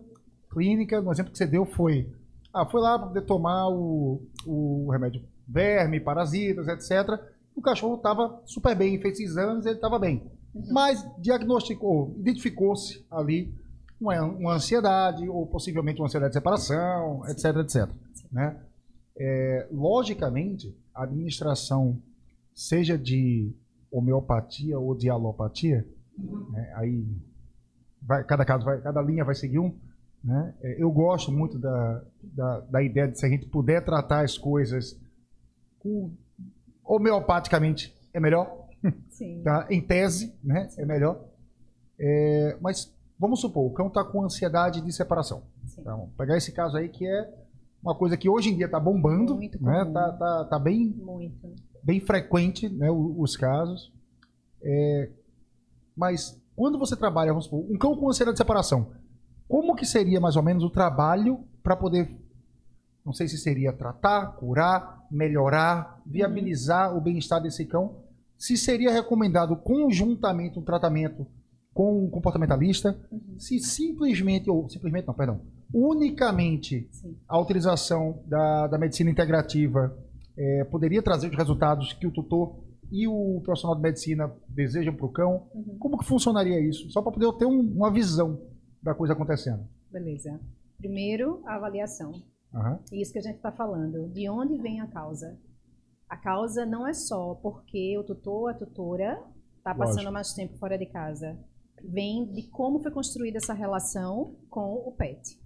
clínica, no exemplo que você deu foi, ah, foi lá para tomar o, o remédio verme, parasitas, etc. O cachorro estava super bem, fez exames, ele estava bem. Uhum. Mas diagnosticou, identificou-se ali uma, uma, ansiedade, ou possivelmente uma ansiedade de separação, etc, etc. Né? É, logicamente, a administração, seja de homeopatia ou de alopatia. Né, aí vai, cada caso vai, cada linha vai seguir um. Né? É, eu gosto muito da, da, da, ideia de se a gente puder tratar as coisas com, homeopaticamente é melhor. Sim. Tá? Em tese, né? É melhor. É, mas vamos supor, o cão está com ansiedade de separação. Então, pegar esse caso aí que é uma coisa que hoje em dia está bombando, Muito né? Tá, tá, tá bem, Muito. bem frequente, né? Os, casos. É, mas quando você trabalha, vamos supor, um cão com ansiedade de separação, como que seria mais ou menos o trabalho para poder não sei se seria tratar, curar, melhorar, viabilizar o bem-estar desse cão. Se seria recomendado conjuntamente um tratamento com um comportamentalista, uhum. se simplesmente, ou simplesmente não, perdão, unicamente Sim. a utilização da, da medicina integrativa é, poderia trazer os resultados que o tutor e o profissional de medicina desejam para o cão. Uhum. Como que funcionaria isso? Só para poder ter um, uma visão da coisa acontecendo. Beleza. Primeiro, a avaliação. Uhum. Isso que a gente está falando. De onde vem a causa? A causa não é só porque o tutor, a tutora, está passando mais tempo fora de casa. Vem de como foi construída essa relação com o pet.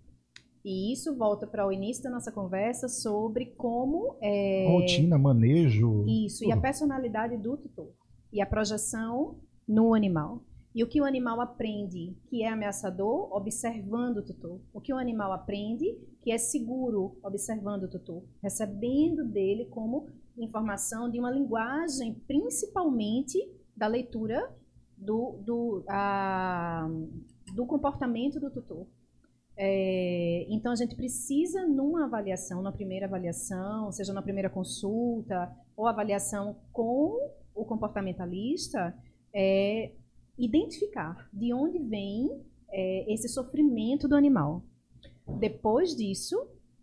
E isso volta para o início da nossa conversa sobre como. É... Rotina, manejo. Isso, tudo. e a personalidade do tutor. E a projeção no animal. E o que o animal aprende que é ameaçador, observando o tutor. O que o animal aprende que é seguro, observando o tutor. Recebendo dele como informação de uma linguagem, principalmente da leitura do, do, a, do comportamento do tutor. É, então, a gente precisa, numa avaliação, na primeira avaliação, seja na primeira consulta, ou avaliação com o comportamentalista, é, identificar de onde vem é, esse sofrimento do animal. Depois disso,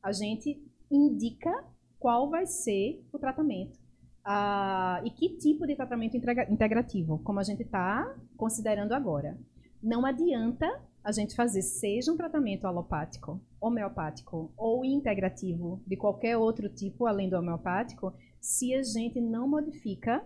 a gente indica qual vai ser o tratamento. Ah, e que tipo de tratamento integrativo, como a gente está considerando agora. Não adianta a gente fazer seja um tratamento alopático, homeopático ou integrativo, de qualquer outro tipo além do homeopático, se a gente não modifica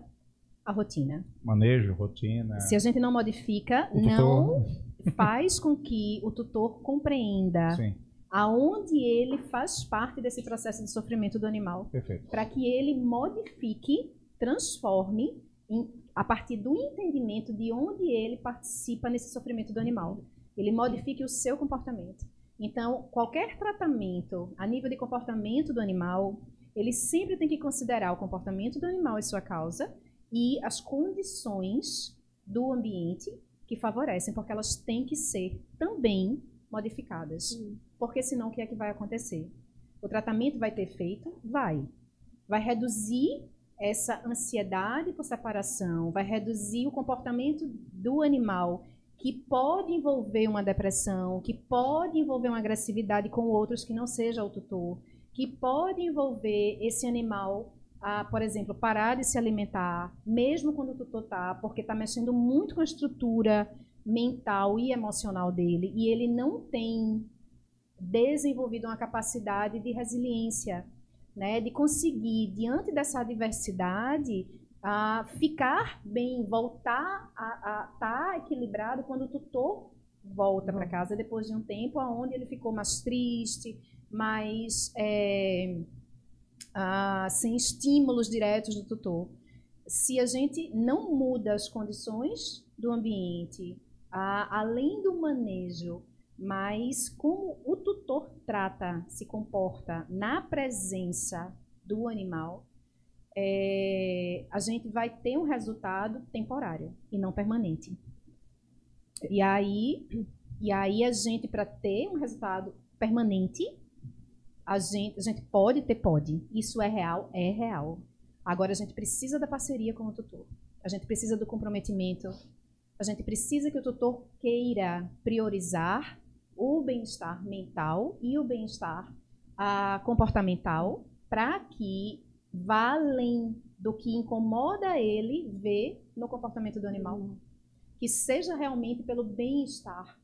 a rotina. Manejo, rotina. Se a gente não modifica, não faz com que o tutor compreenda Sim. aonde ele faz parte desse processo de sofrimento do animal. Para que ele modifique, transforme em, a partir do entendimento de onde ele participa nesse sofrimento do animal. Ele modifique o seu comportamento. Então, qualquer tratamento a nível de comportamento do animal, ele sempre tem que considerar o comportamento do animal e sua causa e as condições do ambiente que favorecem, porque elas têm que ser também modificadas. Uhum. Porque senão o que é que vai acontecer? O tratamento vai ter feito? Vai. Vai reduzir essa ansiedade por separação, vai reduzir o comportamento do animal que pode envolver uma depressão, que pode envolver uma agressividade com outros que não seja o tutor, que pode envolver esse animal a, por exemplo, parar de se alimentar, mesmo quando o tutor está, porque está mexendo muito com a estrutura mental e emocional dele, e ele não tem desenvolvido uma capacidade de resiliência, né, de conseguir, diante dessa adversidade, a ficar bem, voltar a estar tá equilibrado quando o tutor volta para casa depois de um tempo onde ele ficou mais triste, mais é, ah, sem estímulos diretos do tutor. Se a gente não muda as condições do ambiente, ah, além do manejo, mas como o tutor trata, se comporta na presença do animal, é, a gente vai ter um resultado temporário e não permanente. E aí, e aí a gente, para ter um resultado permanente, a gente, a gente pode ter, pode. Isso é real, é real. Agora a gente precisa da parceria com o tutor. A gente precisa do comprometimento. A gente precisa que o tutor queira priorizar o bem-estar mental e o bem-estar ah, comportamental para que vá além do que incomoda ele ver no comportamento do animal. Uhum. Que seja realmente pelo bem-estar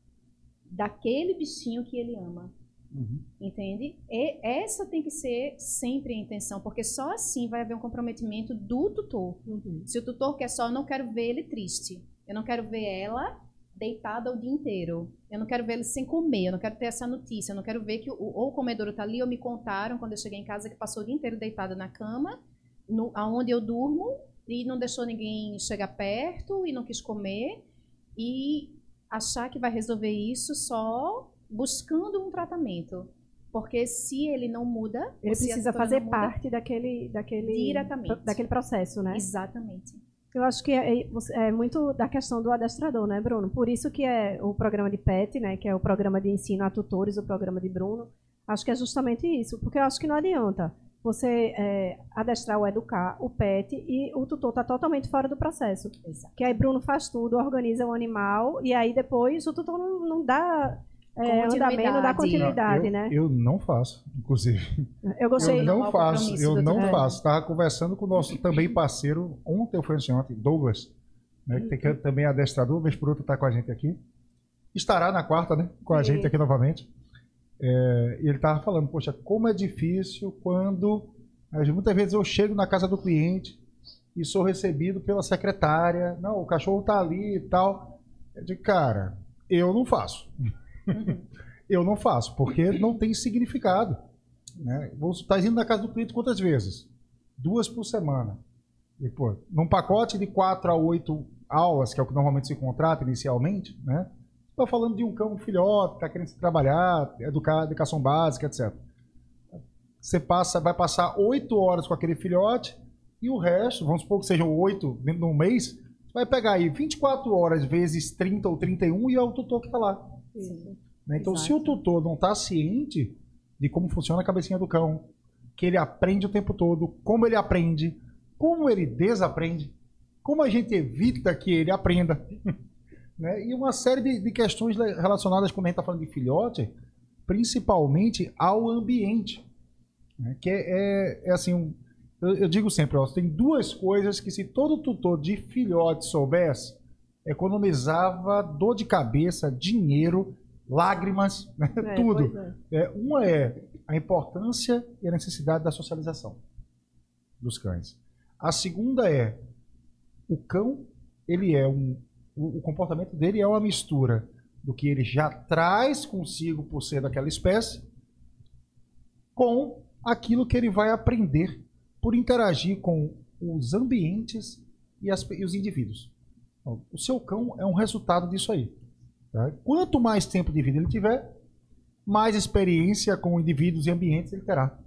daquele bichinho que ele ama. Uhum. Entende? E essa tem que ser sempre a intenção, porque só assim vai haver um comprometimento do tutor. Uhum. Se o tutor quer só, eu não quero ver ele triste. Eu não quero ver ela deitada o dia inteiro. Eu não quero ver ele sem comer, eu não quero ter essa notícia, eu não quero ver que o, ou o comedouro está ali, ou me contaram quando eu cheguei em casa que passou o dia inteiro deitada na cama, no, aonde eu durmo, e não deixou ninguém chegar perto, e não quis comer, e achar que vai resolver isso só buscando um tratamento. Porque se ele não muda, ele precisa fazer muda, parte daquele, daquele, diretamente. daquele processo, né? Exatamente. Eu acho que é, é, é, muito da questão do adestrador, né, Bruno? Por isso que é o programa de PET, né, que é o programa de ensino a tutores, o programa de Bruno. Acho que é justamente isso, porque eu acho que não adianta você é, adestrar ou educar o pet e o tutor está totalmente fora do processo. Exato. Que aí Bruno faz tudo, organiza o animal e aí depois o tutor não, não dá é, andamento da continuidade, eu, né? Eu não faço, inclusive. Eu gostei. Eu não faço, eu não é. faço. Estava conversando com o nosso também parceiro, ontem ou foi ontem, Douglas, né, que tem também adestrador, vez por outro está com a gente aqui. Estará na quarta, né? Com a Sim. gente aqui novamente. É, e ele estava falando, poxa, como é difícil quando muitas vezes eu chego na casa do cliente e sou recebido pela secretária. Não, o cachorro está ali e tal. É de cara, eu não faço. eu não faço, porque não tem significado. Né? Você está indo na casa do cliente quantas vezes? Duas por semana. E, pô, num pacote de quatro a oito aulas, que é o que normalmente se contrata inicialmente, né? Está falando de um cão filhote, está querendo se trabalhar, educar, educação básica, etc. Você passa, vai passar oito horas com aquele filhote e o resto, vamos supor que sejam oito dentro de um mês, vai pegar aí 24 horas vezes 30 ou 31 e é o tutor que está lá. Né? Então, Exato. se o tutor não está ciente de como funciona a cabecinha do cão, que ele aprende o tempo todo, como ele aprende, como ele desaprende, como a gente evita que ele aprenda, né? e uma série de, de questões relacionadas, quando a gente está falando de filhote, principalmente ao ambiente. Né? Que é, é, é assim, um, eu, eu, digo sempre, ó, tem duas coisas que se todo tutor de filhote soubesse, economizava dor de cabeça, dinheiro, lágrimas, né? é, tudo. É. É, uma é a importância e a necessidade da socialização dos cães. A segunda é o cão, ele é um. O, o comportamento dele é uma mistura do que ele já traz consigo por ser daquela espécie com aquilo que ele vai aprender por interagir com os ambientes e, as, e os indivíduos. O seu cão é um resultado disso aí. Tá? Quanto mais tempo de vida ele tiver, mais experiência com indivíduos e ambientes ele terá.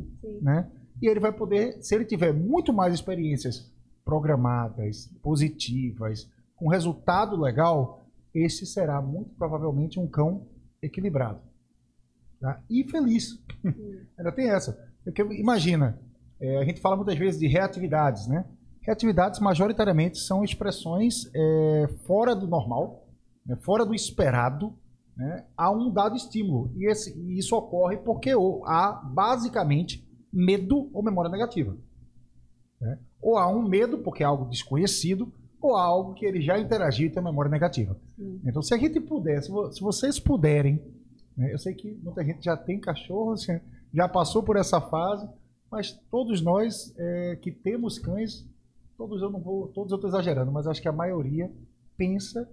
Né? E ele vai poder, se ele tiver muito mais experiências programadas, positivas, com resultado legal, esse será muito provavelmente um cão equilibrado. Tá? E feliz. Ainda tem essa. Porque, imagina, é, a gente fala muitas vezes de reatividades, né? Reatividades majoritariamente são expressões é, fora do normal, né? fora do esperado, né? a um dado estímulo. E, esse, e isso ocorre porque há, basicamente, medo ou memória negativa. Né? Ou há um medo, porque é algo desconhecido, ou há algo que ele já interagiu e tem memória negativa. Sim. Então, se a gente puder, se, se vocês puderem, né? eu sei que muita gente já tem cachorro, já passou por essa fase, mas todos nós é, que temos cães, todos eu não vou, todos eu estou exagerando, mas acho que a maioria pensa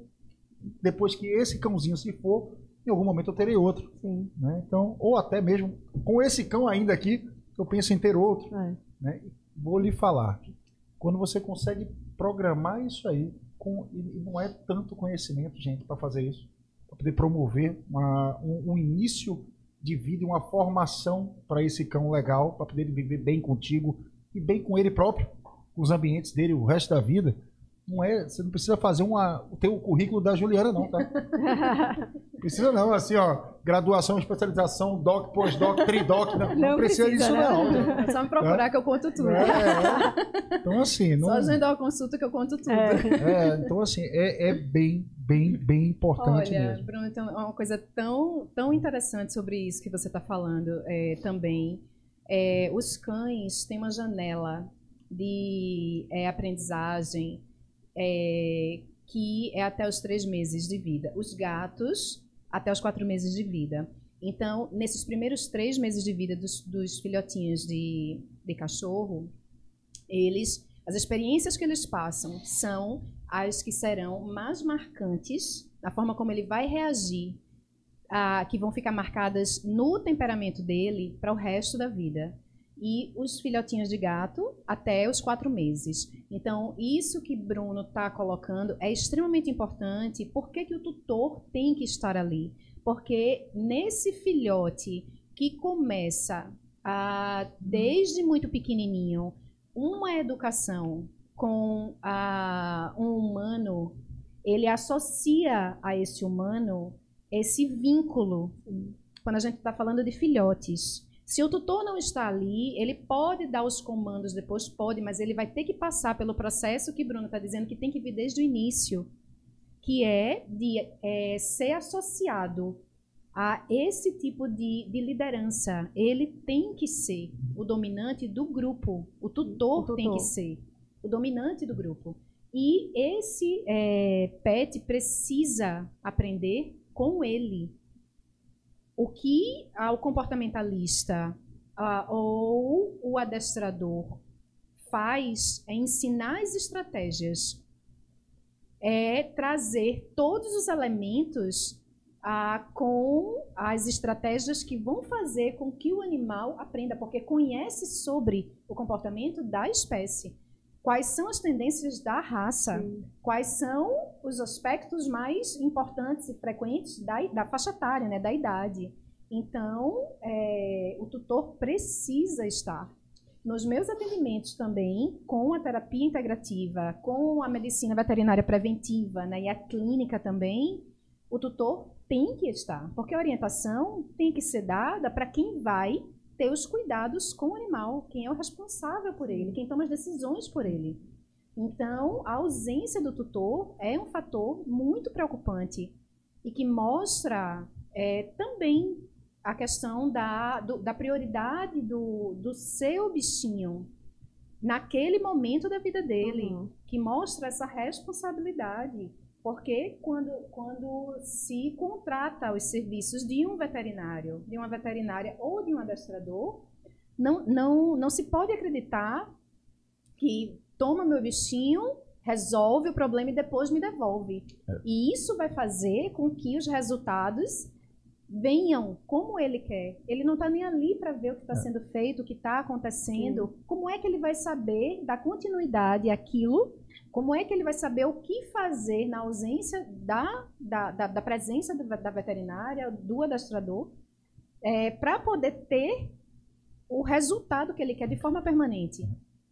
depois que esse cãozinho se for, em algum momento eu terei outro. Né? Então, ou até mesmo com esse cão ainda aqui, eu penso em ter outro. É. Né? Vou lhe falar, quando você consegue programar isso aí, com, e não é tanto conhecimento, gente, para fazer isso, para poder promover uma, um, um, início de vida, uma formação para esse cão legal, para poder viver bem contigo e bem com ele próprio, os ambientes dele o resto da vida. Não é, você não precisa fazer uma, ter o currículo da Juliana, não, tá? precisa não, assim, ó, graduação, especialização, doc, pós-doc, tridoc, não, não, não precisa, precisa disso não. não. É só me procurar é? que eu conto tudo. É, é. Então, assim... Não... Só agendar uma consulta que eu conto tudo. É, é então, assim, é, é bem, bem, bem importante Olha, mesmo. Bruno, então, uma coisa tão, tão interessante sobre isso que você está falando é, também, é, os cães têm uma janela de é, aprendizagem é, que é até os três meses de vida. Os gatos, até os quatro meses de vida. Então, nesses primeiros três meses de vida dos, dos filhotinhos de, de cachorro, eles, as experiências que eles passam são as que serão mais marcantes, a forma como ele vai reagir, a, que vão ficar marcadas no temperamento dele para o resto da vida e os filhotinhos de gato até os quatro meses. Então, isso que Bruno está colocando é extremamente importante. Por que, que o tutor tem que estar ali? Porque nesse filhote que começa a, desde muito pequenininho uma educação com a, um humano, ele associa a esse humano esse vínculo. Quando a gente está falando de filhotes, se o tutor não está ali, ele pode dar os comandos depois, pode, mas ele vai ter que passar pelo processo que Bruno está dizendo que tem que vir desde o início, que é de é, ser associado a esse tipo de, de, liderança. Ele tem que ser o dominante do grupo. O tutor, o tutor. tem que ser o dominante do grupo. E esse é, pet precisa aprender com ele o que o comportamentalista uh, ou o adestrador faz é ensinar as estratégias, é trazer todos os elementos uh, com as estratégias que vão fazer com que o animal aprenda, porque conhece sobre o comportamento da espécie. Quais são as tendências da raça? Sim. Quais são os aspectos mais importantes e frequentes da, da faixa etária, né, da idade? Então, é, o tutor precisa estar. Nos meus atendimentos também, com a terapia integrativa, com a medicina veterinária preventiva né, e a clínica também, o tutor tem que estar, porque a orientação tem que ser dada para quem vai ter os cuidados com o animal, quem é o responsável por ele, quem toma as decisões por ele. Então, a ausência do tutor é um fator muito preocupante e que mostra é, também a questão da, do, da prioridade do, do seu bichinho naquele momento da vida dele, uhum. que mostra essa responsabilidade. Porque quando, quando se contrata os serviços de um veterinário, de uma veterinária ou de um adestrador, não, não, não se pode acreditar que toma meu bichinho, resolve o problema e depois me devolve. É. E isso vai fazer com que os resultados venham como ele quer. Ele não está nem ali para ver o que está é. sendo feito, o que está acontecendo. Sim. Como é que ele vai saber dar continuidade àquilo? Como é que ele vai saber o que fazer na ausência da, da, da, da presença da, da, veterinária, do adestrador, é, para poder ter o resultado que ele quer de forma permanente?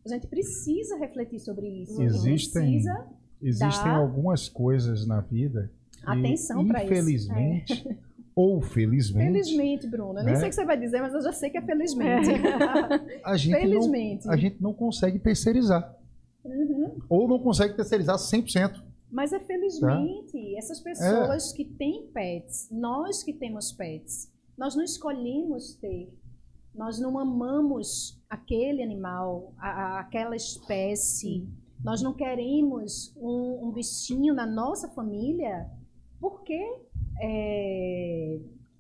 A gente precisa refletir sobre isso. Existem, existem dar... algumas coisas na vida que, Atenção infelizmente, é. ou felizmente. Felizmente, Bruno. Né? Nem sei o que você vai dizer, mas eu já sei que é felizmente. É. a, gente felizmente. Não, a gente não consegue terceirizar. Uhum. Ou não consegue terceirizar 100%. Mas é felizmente. Tá? Essas pessoas é. que têm pets, nós que temos pets, nós não escolhemos ter. Nós não amamos aquele animal, a, a, aquela espécie. Nós não queremos um, um bichinho na nossa família porque é,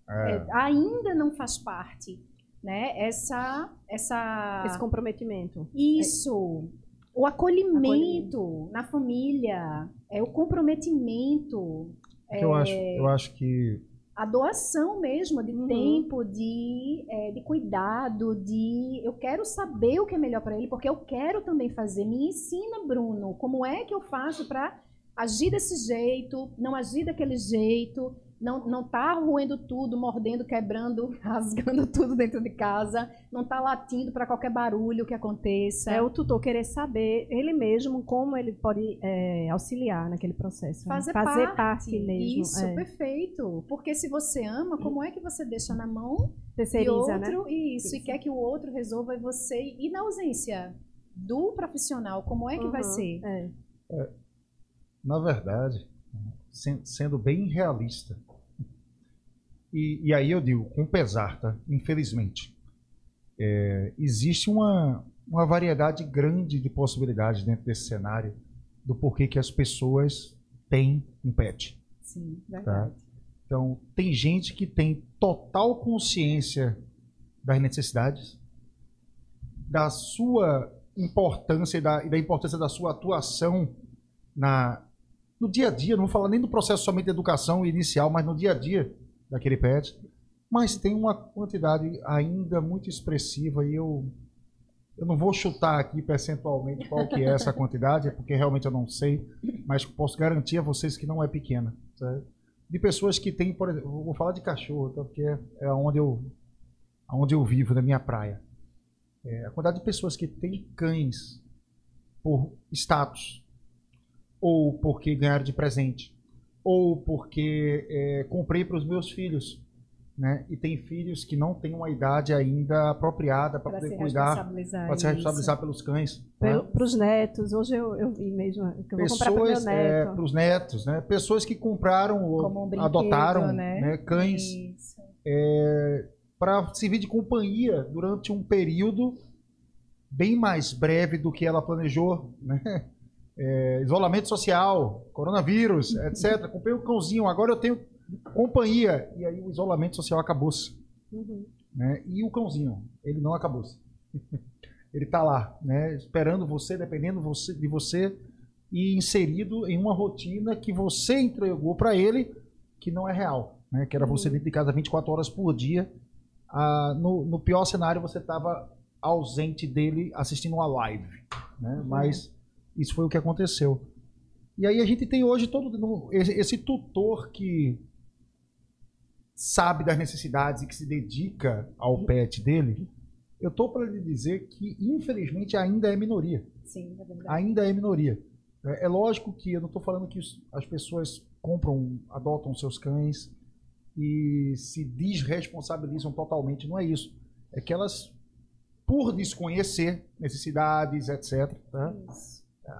é. é. ainda não faz parte, né? Essa, essa esse comprometimento. Isso, o acolhimento, acolhimento. na família, é o comprometimento. É, eu acho, eu acho que a doação mesmo de uhum. tempo, de, é, de cuidado, de eu quero saber o que é melhor para ele, porque eu quero também fazer. Me ensina, Bruno, como é que eu faço para agir desse jeito, não agir daquele jeito, não, não tá roendo tudo, mordendo, quebrando, rasgando tudo dentro de casa, não tá latindo para qualquer barulho que aconteça. É o tutor querer saber ele mesmo como ele pode é, auxiliar naquele processo. Né? Fazer, né? Fazer parte, parte, mesmo. Isso, é. perfeito. Porque se você ama, como é que você deixa na mão Terceiriza, de outro né? isso, e quer que o outro resolva e você e na ausência do profissional, como é que uhum, vai ser? É. É, na verdade, sendo bem realista, e, e aí eu digo, com pesar, tá? Infelizmente. É, existe uma, uma variedade grande de possibilidades dentro desse cenário do porquê que as pessoas têm um pet. Sim, tá? verdade. Tá? Então, tem gente que tem total consciência das necessidades, da sua importância e da, e da importância da sua atuação na, no dia a dia, não vou falar nem do processo somente de educação inicial, mas no dia a dia daquele pet, mas tem uma quantidade ainda muito expressiva e eu eu não vou chutar aqui percentualmente qual que é essa quantidade, porque realmente eu não sei, mas posso garantir a vocês que não é pequena. Certo? De pessoas que têm, por exemplo, vou falar de cachorro, tá? porque é onde eu, onde eu vivo, na minha praia. É, a quantidade de pessoas que têm cães por status, ou porque ganharam de presente, ou porque é, comprei para os meus filhos. Né? E tem filhos que não têm uma idade ainda apropriada para poder cuidar, para se responsabilizar pelos cães. Para né? os netos, hoje eu, eu vi mesmo que eu Pessoas, vou comprar para é, neto. É, para os netos, né? Pessoas que compraram ou um adotaram né? Né? cães é, para servir de companhia durante um período bem mais breve do que ela planejou, né? É, isolamento social, coronavírus, etc. Comprei um cãozinho, agora eu tenho companhia. E aí o isolamento social acabou-se. Uhum. Né? E o cãozinho, ele não acabou-se. ele está lá, né? esperando você, dependendo você, de você, e inserido em uma rotina que você entregou para ele, que não é real. Né? Que era uhum. você dentro de casa 24 horas por dia. Ah, no, no pior cenário, você estava ausente dele assistindo uma live. Né? Uhum. Mas isso foi o que aconteceu. E aí a gente tem hoje todo esse tutor que sabe das necessidades e que se dedica ao pet dele. Eu estou para lhe dizer que, infelizmente, ainda é minoria. Sim, é verdade. Ainda é minoria. É, é lógico que eu não estou falando que as pessoas compram, adotam seus cães e se desresponsabilizam totalmente. Não é isso. É que elas, por desconhecer necessidades, etc., tá?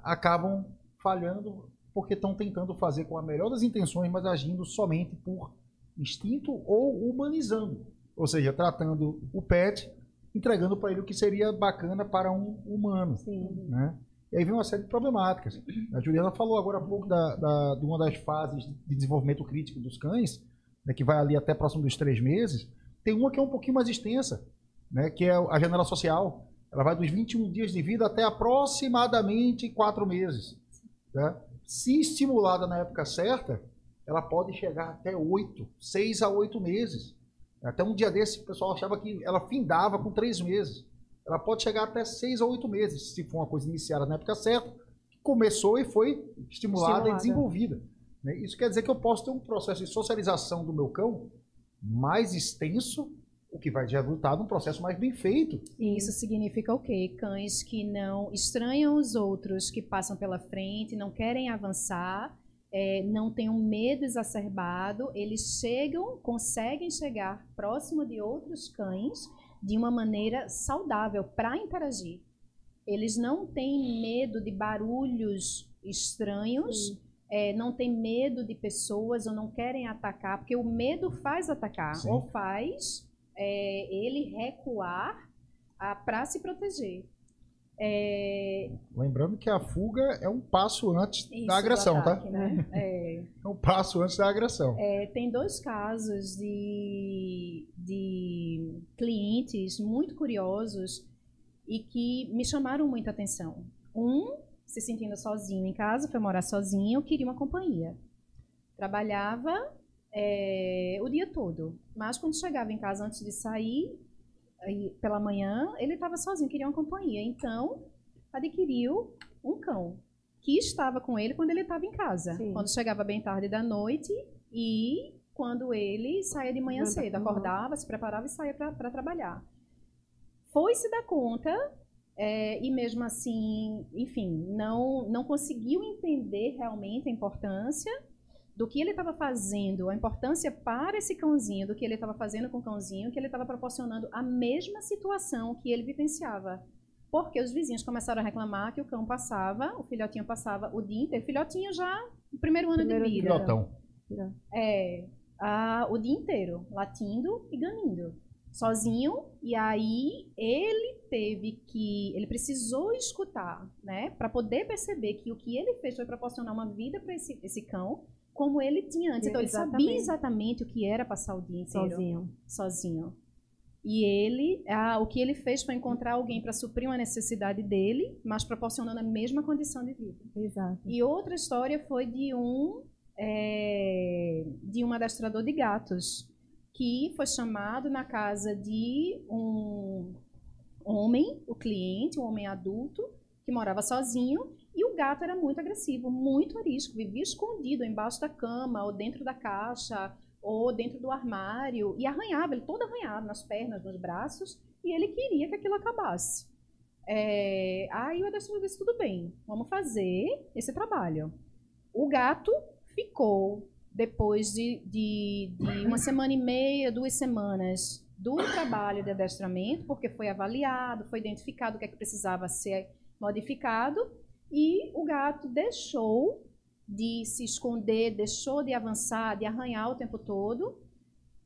Acabam falhando porque estão tentando fazer com a melhor das intenções, mas agindo somente por instinto ou humanizando. Ou seja, tratando o pet, entregando para ele o que seria bacana para um humano. Sim. Né? E aí vem uma série de problemáticas. A Juliana falou agora há pouco da, da, de uma das fases de desenvolvimento crítico dos cães, né, que vai ali até próximo dos três meses. Tem uma que é um pouquinho mais extensa, né, que é a janela social. Ela vai dos 21 dias de vida até aproximadamente 4 meses. Tá? Se estimulada na época certa, ela pode chegar até oito, seis a oito meses. Até um dia desse, o pessoal achava que ela findava com três meses. Ela pode chegar até seis a oito meses, se for uma coisa iniciada na época certa, começou e foi estimulada, estimulada. e desenvolvida. Né? Isso quer dizer que eu posso ter um processo de socialização do meu cão mais extenso, o que vai de resultado um processo mais bem feito. E isso significa o quê? Cães que não estranham os outros que passam pela frente, não querem avançar, é, não têm um medo exacerbado, eles chegam, conseguem chegar próximo de outros cães de uma maneira saudável para interagir. Eles não têm medo de barulhos estranhos, é, não têm medo de pessoas ou não querem atacar, porque o medo faz atacar, Sim. ou faz é, ele recuar para se proteger. É... Lembrando que a fuga é um passo antes Isso, da agressão, tá? ataque, tá? Né? É... é... um passo antes da agressão. É, tem dois casos de, de clientes muito curiosos e que me chamaram muita atenção. Um, se sentindo sozinho em casa, foi morar sozinho, queria uma companhia. Trabalhava é, o dia todo, mas quando chegava em casa antes de sair, aí, pela manhã, ele estava sozinho, queria uma companhia. Então, adquiriu um cão que estava com ele quando ele estava em casa. Sim. Quando chegava bem tarde da noite e quando ele saía de manhã cedo, acordava, se preparava e saía para trabalhar. Foi se dar conta é, e mesmo assim, enfim, não, não conseguiu entender realmente a importância do que ele estava fazendo, a importância para esse cãozinho, do que ele estava fazendo com o cãozinho, que ele estava proporcionando a mesma situação que ele vivenciava. Porque os vizinhos começaram a reclamar que o cão passava, o filhotinho passava o dia inteiro, filhotinho já no primeiro ano primeiro de vida. Filhotão. É, a, o dia inteiro, latindo e ganindo. Sozinho, e aí ele teve que, ele precisou escutar, né, para poder perceber que o que ele fez foi proporcionar uma vida para esse, esse cão, como ele tinha antes. Então, exatamente. ele sabia exatamente o que era passar o dia inteiro sozinho. Sozinho. E ele, ah, o que ele fez foi encontrar alguém para suprir uma necessidade dele, mas proporcionando a mesma condição de vida. Exato. E outra história foi de um é, de um adestrador de gatos que foi chamado na casa de um homem, o cliente, um homem adulto que morava sozinho e o gato era muito agressivo, muito arisco, vivia escondido embaixo da cama, ou dentro da caixa, ou dentro do armário, e arranhava, ele todo arranhado nas pernas, nos braços, e ele queria que aquilo acabasse. É, aí o adestrador disse: tudo bem, vamos fazer esse trabalho. O gato ficou, depois de, de, de uma semana e meia, duas semanas do trabalho de adestramento, porque foi avaliado, foi identificado o que é que precisava ser modificado, e o gato deixou de se esconder, deixou de avançar, de arranhar o tempo todo.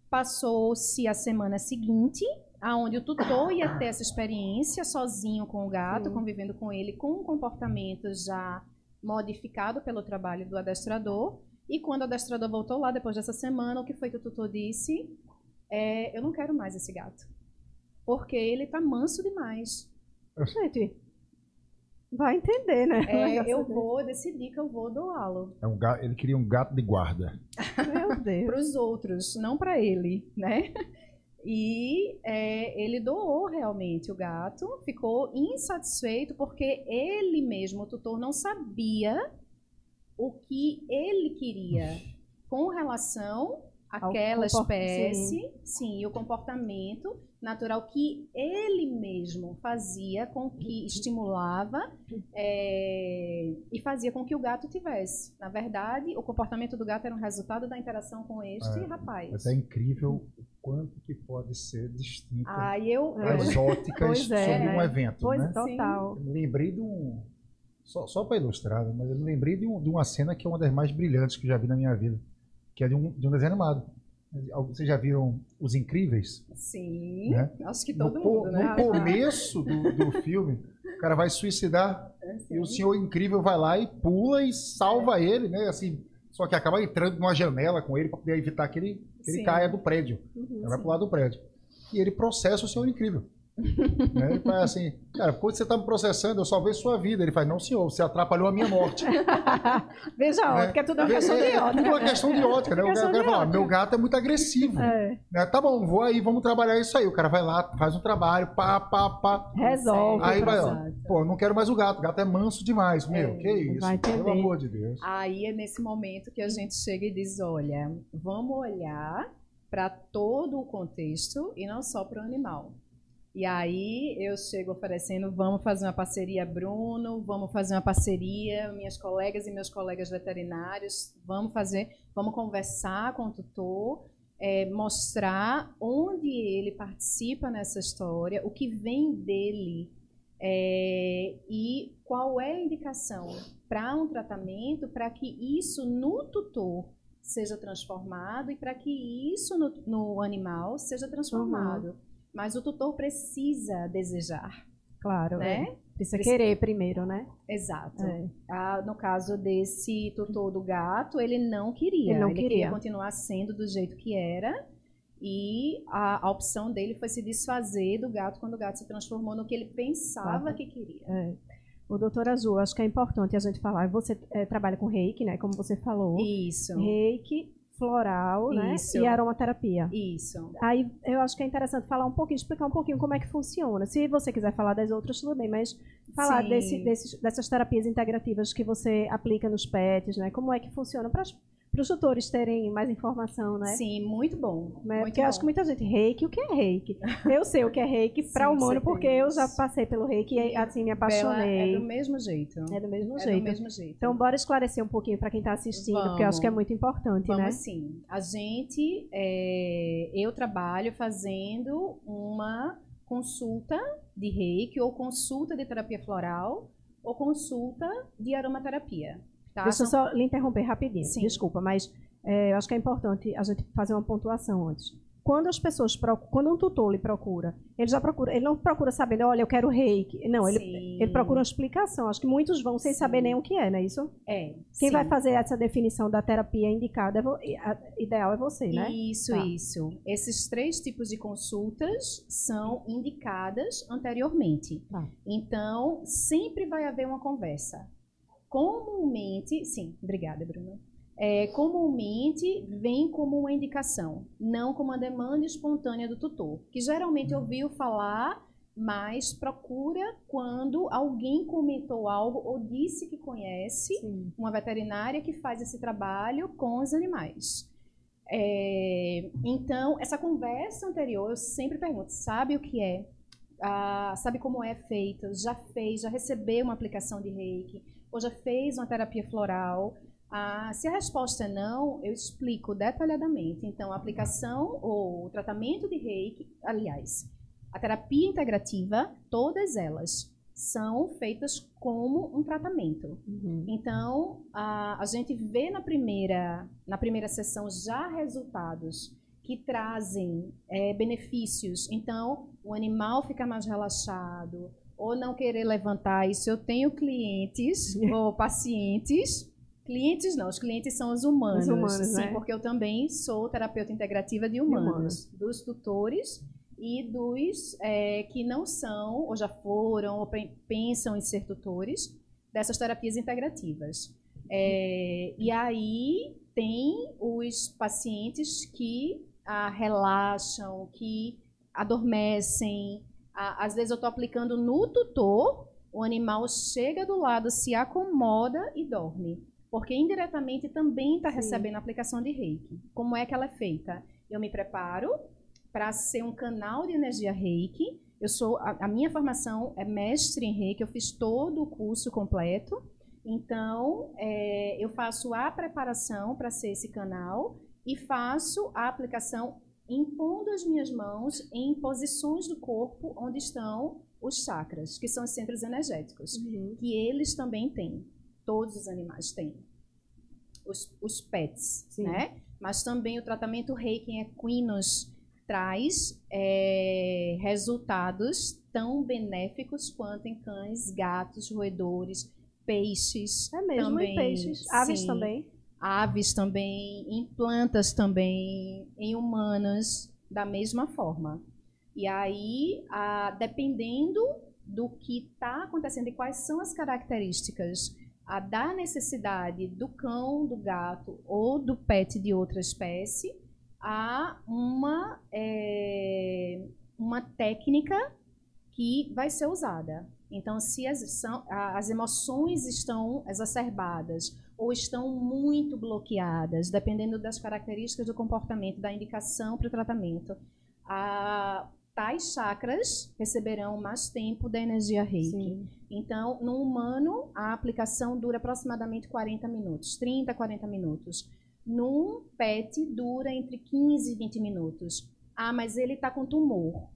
Passou-se a semana seguinte, aonde o tutor ia ter essa experiência sozinho com o gato, Sim. convivendo com ele, com um comportamento já modificado pelo trabalho do adestrador. E quando o adestrador voltou lá depois dessa semana, o que foi que o tutor disse? É, eu não quero mais esse gato. Porque ele está manso demais. Gente, Vai entender, né? É, eu vou decidir que eu vou doá-lo. É um gato, ele queria um gato de guarda. Meu Deus. para os outros, não para ele, né? E é, ele doou realmente o gato, ficou insatisfeito porque ele mesmo, o tutor, não sabia o que ele queria com relação àquela espécie, sim. sim, e o comportamento natural que ele mesmo fazia com que estimulava é, e fazia com que o gato tivesse. Na verdade, o comportamento do gato era um resultado da interação com este é, rapaz. É incrível o quanto que pode ser distinto ah, eu, as óticas é, sobre um evento. Pois, né? total. Eu lembrei de um. Só, só para ilustrar, mas eu me lembrei de, um, de, uma cena que é uma das mais brilhantes que eu já vi na minha vida, que é de um, de um desenho animado. Vocês já viram Os Incríveis? Sim, né? acho que todo no, mundo, né? No começo do, do filme, o cara vai suicidar é, e o Senhor Incrível vai lá e pula e salva é. ele, né? Assim, só que acaba entrando numa janela com ele para poder evitar que ele, que ele caia do prédio. Uhum, ele vai pular do prédio. E ele processa o Senhor Incrível. Né? Ele faz assim, cara, quando você está me processando, eu só vejo sua vida. Ele faz, não, senhor, você atrapalhou a minha morte. Veja a ótica, é tudo uma questão de ótica. É tudo uma questão de ótica, né? O cara vai falar, meu gato é muito agressivo. É. Né? Tá bom, vou aí, vamos trabalhar isso aí. O cara vai lá, faz um trabalho, pá, pá, pá. Resolve. Aí vai, ó, pô, não quero mais o gato, o gato é manso demais. Meu, é, que isso? Vai pelo amor de Deus. Aí é nesse momento que a gente chega e diz, olha, vamos olhar para todo o contexto e não só para o animal. E aí eu chego oferecendo, vamos fazer uma parceria, Bruno, vamos fazer uma parceria, minhas colegas e meus colegas veterinários, vamos fazer, vamos conversar com o tutor, é, mostrar onde ele participa nessa história, o que vem dele é, e qual é a indicação para um tratamento para que isso no tutor seja transformado e para que isso no, no, animal seja transformado. Uhum. Mas o tutor precisa desejar. Claro, né? É. Precisa, precisa querer primeiro, né? Exato. É. Ah, no caso desse tutor do gato, ele não queria. Ele não ele queria. queria continuar sendo do jeito que era. E a, a, opção dele foi se desfazer do gato quando o gato se transformou no que ele pensava claro. que queria. É. O doutor Azul, acho que é importante a gente falar. Você é, trabalha com reiki, né? Como você falou. Isso. Reiki, floral, né? Isso. né? E aromaterapia. Isso. Aí eu acho que é interessante falar um pouquinho, explicar um pouquinho como é que funciona. Se você quiser falar das outras, tudo bem, mas falar desse, desses, dessas terapias integrativas que você aplica nos pets, né? Como é que funciona para para os tutores terem mais informação, né? Sim, muito bom. Né? Muito porque bom. acho que muita gente, reiki, o que é reiki? Eu sei o que é reiki para humano, porque eu já passei pelo reiki e assim me apaixonei. Bela é do mesmo jeito. É do mesmo é jeito. Do mesmo jeito. Então, bora esclarecer um pouquinho para quem está assistindo, Vamos. porque eu acho que é muito importante, Vamos né? sim. A gente, é, eu trabalho fazendo uma consulta de reiki ou consulta de terapia floral ou consulta de aromaterapia. Tá? Deixa eu só lhe interromper rapidinho. Sim. Desculpa, mas é, eu acho que é importante a gente fazer uma pontuação antes. Quando as pessoas procuram, quando um tutor lhe procura, ele já procura, ele não procura sabendo, olha, eu quero reiki. Não, ele, ele procura uma explicação. Acho que muitos vão sem Sim. saber nem o que é, não é isso? É. Quem vai fazer essa definição da terapia indicada, é ideal é você, né? Isso, tá. isso. Esses três tipos de consultas são indicadas anteriormente. Tá. Então, sempre vai haver uma conversa comumente, sim, obrigada, Bruno. É, comumente vem como uma indicação, não como uma demanda espontânea do tutor, que geralmente ouviu falar, mas procura quando alguém comentou algo ou disse que conhece sim. uma veterinária que faz esse trabalho com os animais. É, então, essa conversa anterior, eu sempre pergunto, sabe o que é? Ah, sabe como é feito? Já fez? Já recebeu uma aplicação de reiki? Ou já fez uma terapia floral? Ah, se a resposta é não, eu explico detalhadamente. Então, a aplicação ou o tratamento de reiki, aliás, a terapia integrativa, todas elas são feitas como um tratamento. Uhum. Então, a, a gente vê na primeira, na primeira sessão já resultados que trazem é, benefícios. Então, o animal fica mais relaxado, ou não querer levantar isso. Eu tenho clientes ou pacientes. Clientes não, os clientes são os humanos. Os humanos sim, né? porque eu também sou terapeuta integrativa de humanos, de humanos. dos tutores e dos é, que não são, ou já foram, ou pensam em ser tutores dessas terapias integrativas. É, e aí tem os pacientes que ah, relaxam, que adormecem, às vezes eu estou aplicando no tutor, o animal chega do lado, se acomoda e dorme. Porque indiretamente também está recebendo a aplicação de reiki. Como é que ela é feita? Eu me preparo para ser um canal de energia reiki. Eu sou a, a, minha formação é mestre em reiki, eu fiz todo o curso completo. Então, é, eu faço a preparação para ser esse canal e faço a aplicação impondo as minhas mãos em posições do corpo onde estão os chakras, que são os centros energéticos, uhum. que eles também têm. Todos os animais têm. Os, os pets, Sim. né? Mas também o tratamento reiki em equinos traz é, resultados tão benéficos quanto em cães, gatos, roedores, peixes. É mesmo, também, em peixes. Aves sim. também aves também, em plantas também, em humanas, da mesma forma. E aí, a, dependendo do que está acontecendo e quais são as características a da necessidade do cão, do gato ou do pet de outra espécie, há uma, é, uma técnica que vai ser usada. Então, se as, são, as emoções estão exacerbadas ou estão muito bloqueadas, dependendo das características do comportamento, da indicação para o tratamento, a, tais chakras receberão mais tempo da energia reiki. Sim. Então, no humano, a aplicação dura aproximadamente 40 minutos, 30, 40 minutos. Num PET, dura entre 15 e 20 minutos. Ah, mas ele está com tumor,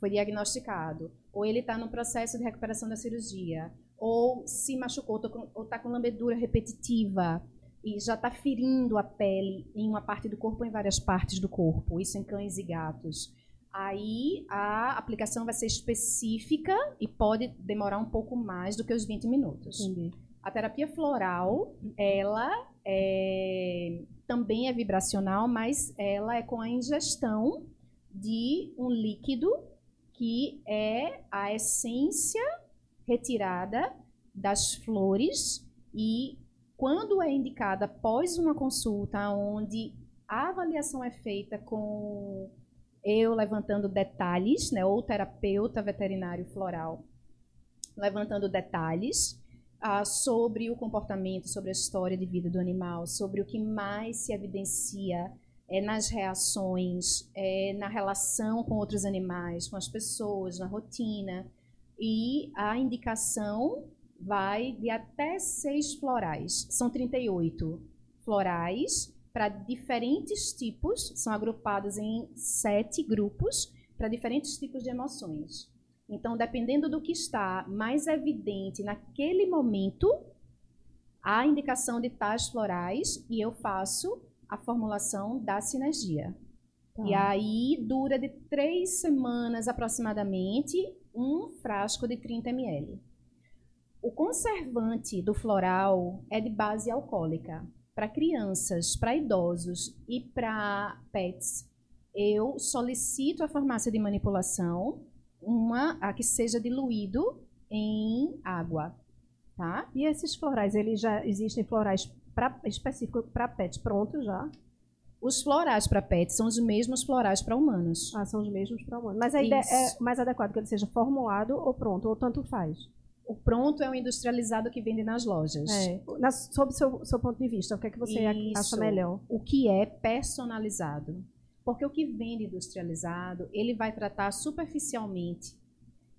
foi diagnosticado. Ou ele está no processo de recuperação da cirurgia. Ou se machucou, ou está com lambedura repetitiva e já está ferindo a pele em uma parte do corpo ou em várias partes do corpo. Isso em cães e gatos aí a aplicação vai ser específica e pode demorar um pouco mais do que os 20 minutos. Entendi. A terapia floral, ela é, também é vibracional, mas ela é com a ingestão de um líquido que é a essência retirada das flores e quando é indicada após uma consulta onde a avaliação é feita com eu levantando detalhes, né, ou terapeuta veterinário floral, levantando detalhes ah, sobre o comportamento, sobre a história de vida do animal, sobre o que mais se evidencia é, nas reações, é, na relação com outros animais, com as pessoas, na rotina. E a indicação vai de até seis florais. São 38 florais para diferentes tipos, são agrupados em sete grupos para diferentes tipos de emoções. Então, dependendo do que está mais evidente naquele momento, a indicação de tais florais e eu faço a formulação da sinergia. Tá. E aí dura de três semanas aproximadamente um frasco de 30 ml. O conservante do floral é de base alcoólica para crianças, para idosos e para pets, eu solicito à farmácia de manipulação uma a que seja diluído em água, tá? E esses florais, eles já existem florais pra, específicos para pets prontos já? Os florais para pets são os mesmos florais para humanos. Ah, são os mesmos para humanos. Mas a ideia é mais adequado que ele seja formulado ou pronto, ou tanto faz? o pronto é o industrializado que vende nas lojas. É. Na, sob o seu, seu ponto de vista, o que é que você Isso. acha melhor? O que é personalizado. Porque o que vende industrializado, ele vai tratar superficialmente,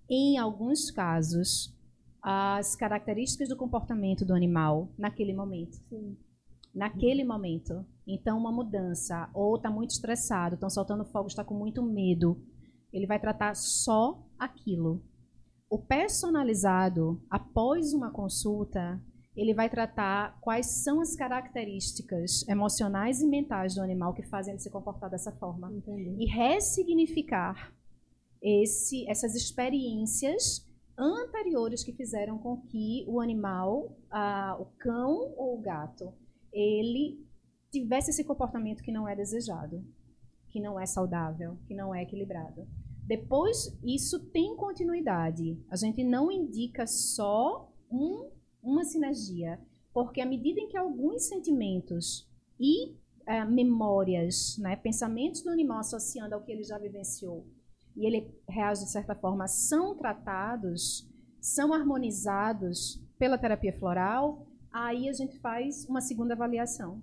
em alguns casos, as características do comportamento do animal naquele momento. Sim. Naquele momento. Então, uma mudança, ou está muito estressado, estão soltando fogo, está com muito medo. Ele vai tratar só aquilo o personalizado, após uma consulta, ele vai tratar quais são as características emocionais e mentais do animal que fazem ele se comportar dessa forma. Entendi. E ressignificar esse, essas experiências anteriores que fizeram com que o animal, ah, o cão ou o gato, ele tivesse esse comportamento que não é desejado, que não é saudável, que não é equilibrado. Depois, isso tem continuidade. A gente não indica só um, uma sinergia, porque à medida em que alguns sentimentos e é, memórias, né, pensamentos do animal associando ao que ele já vivenciou, e ele reage de certa forma, são tratados, são harmonizados pela terapia floral, aí a gente faz uma segunda avaliação.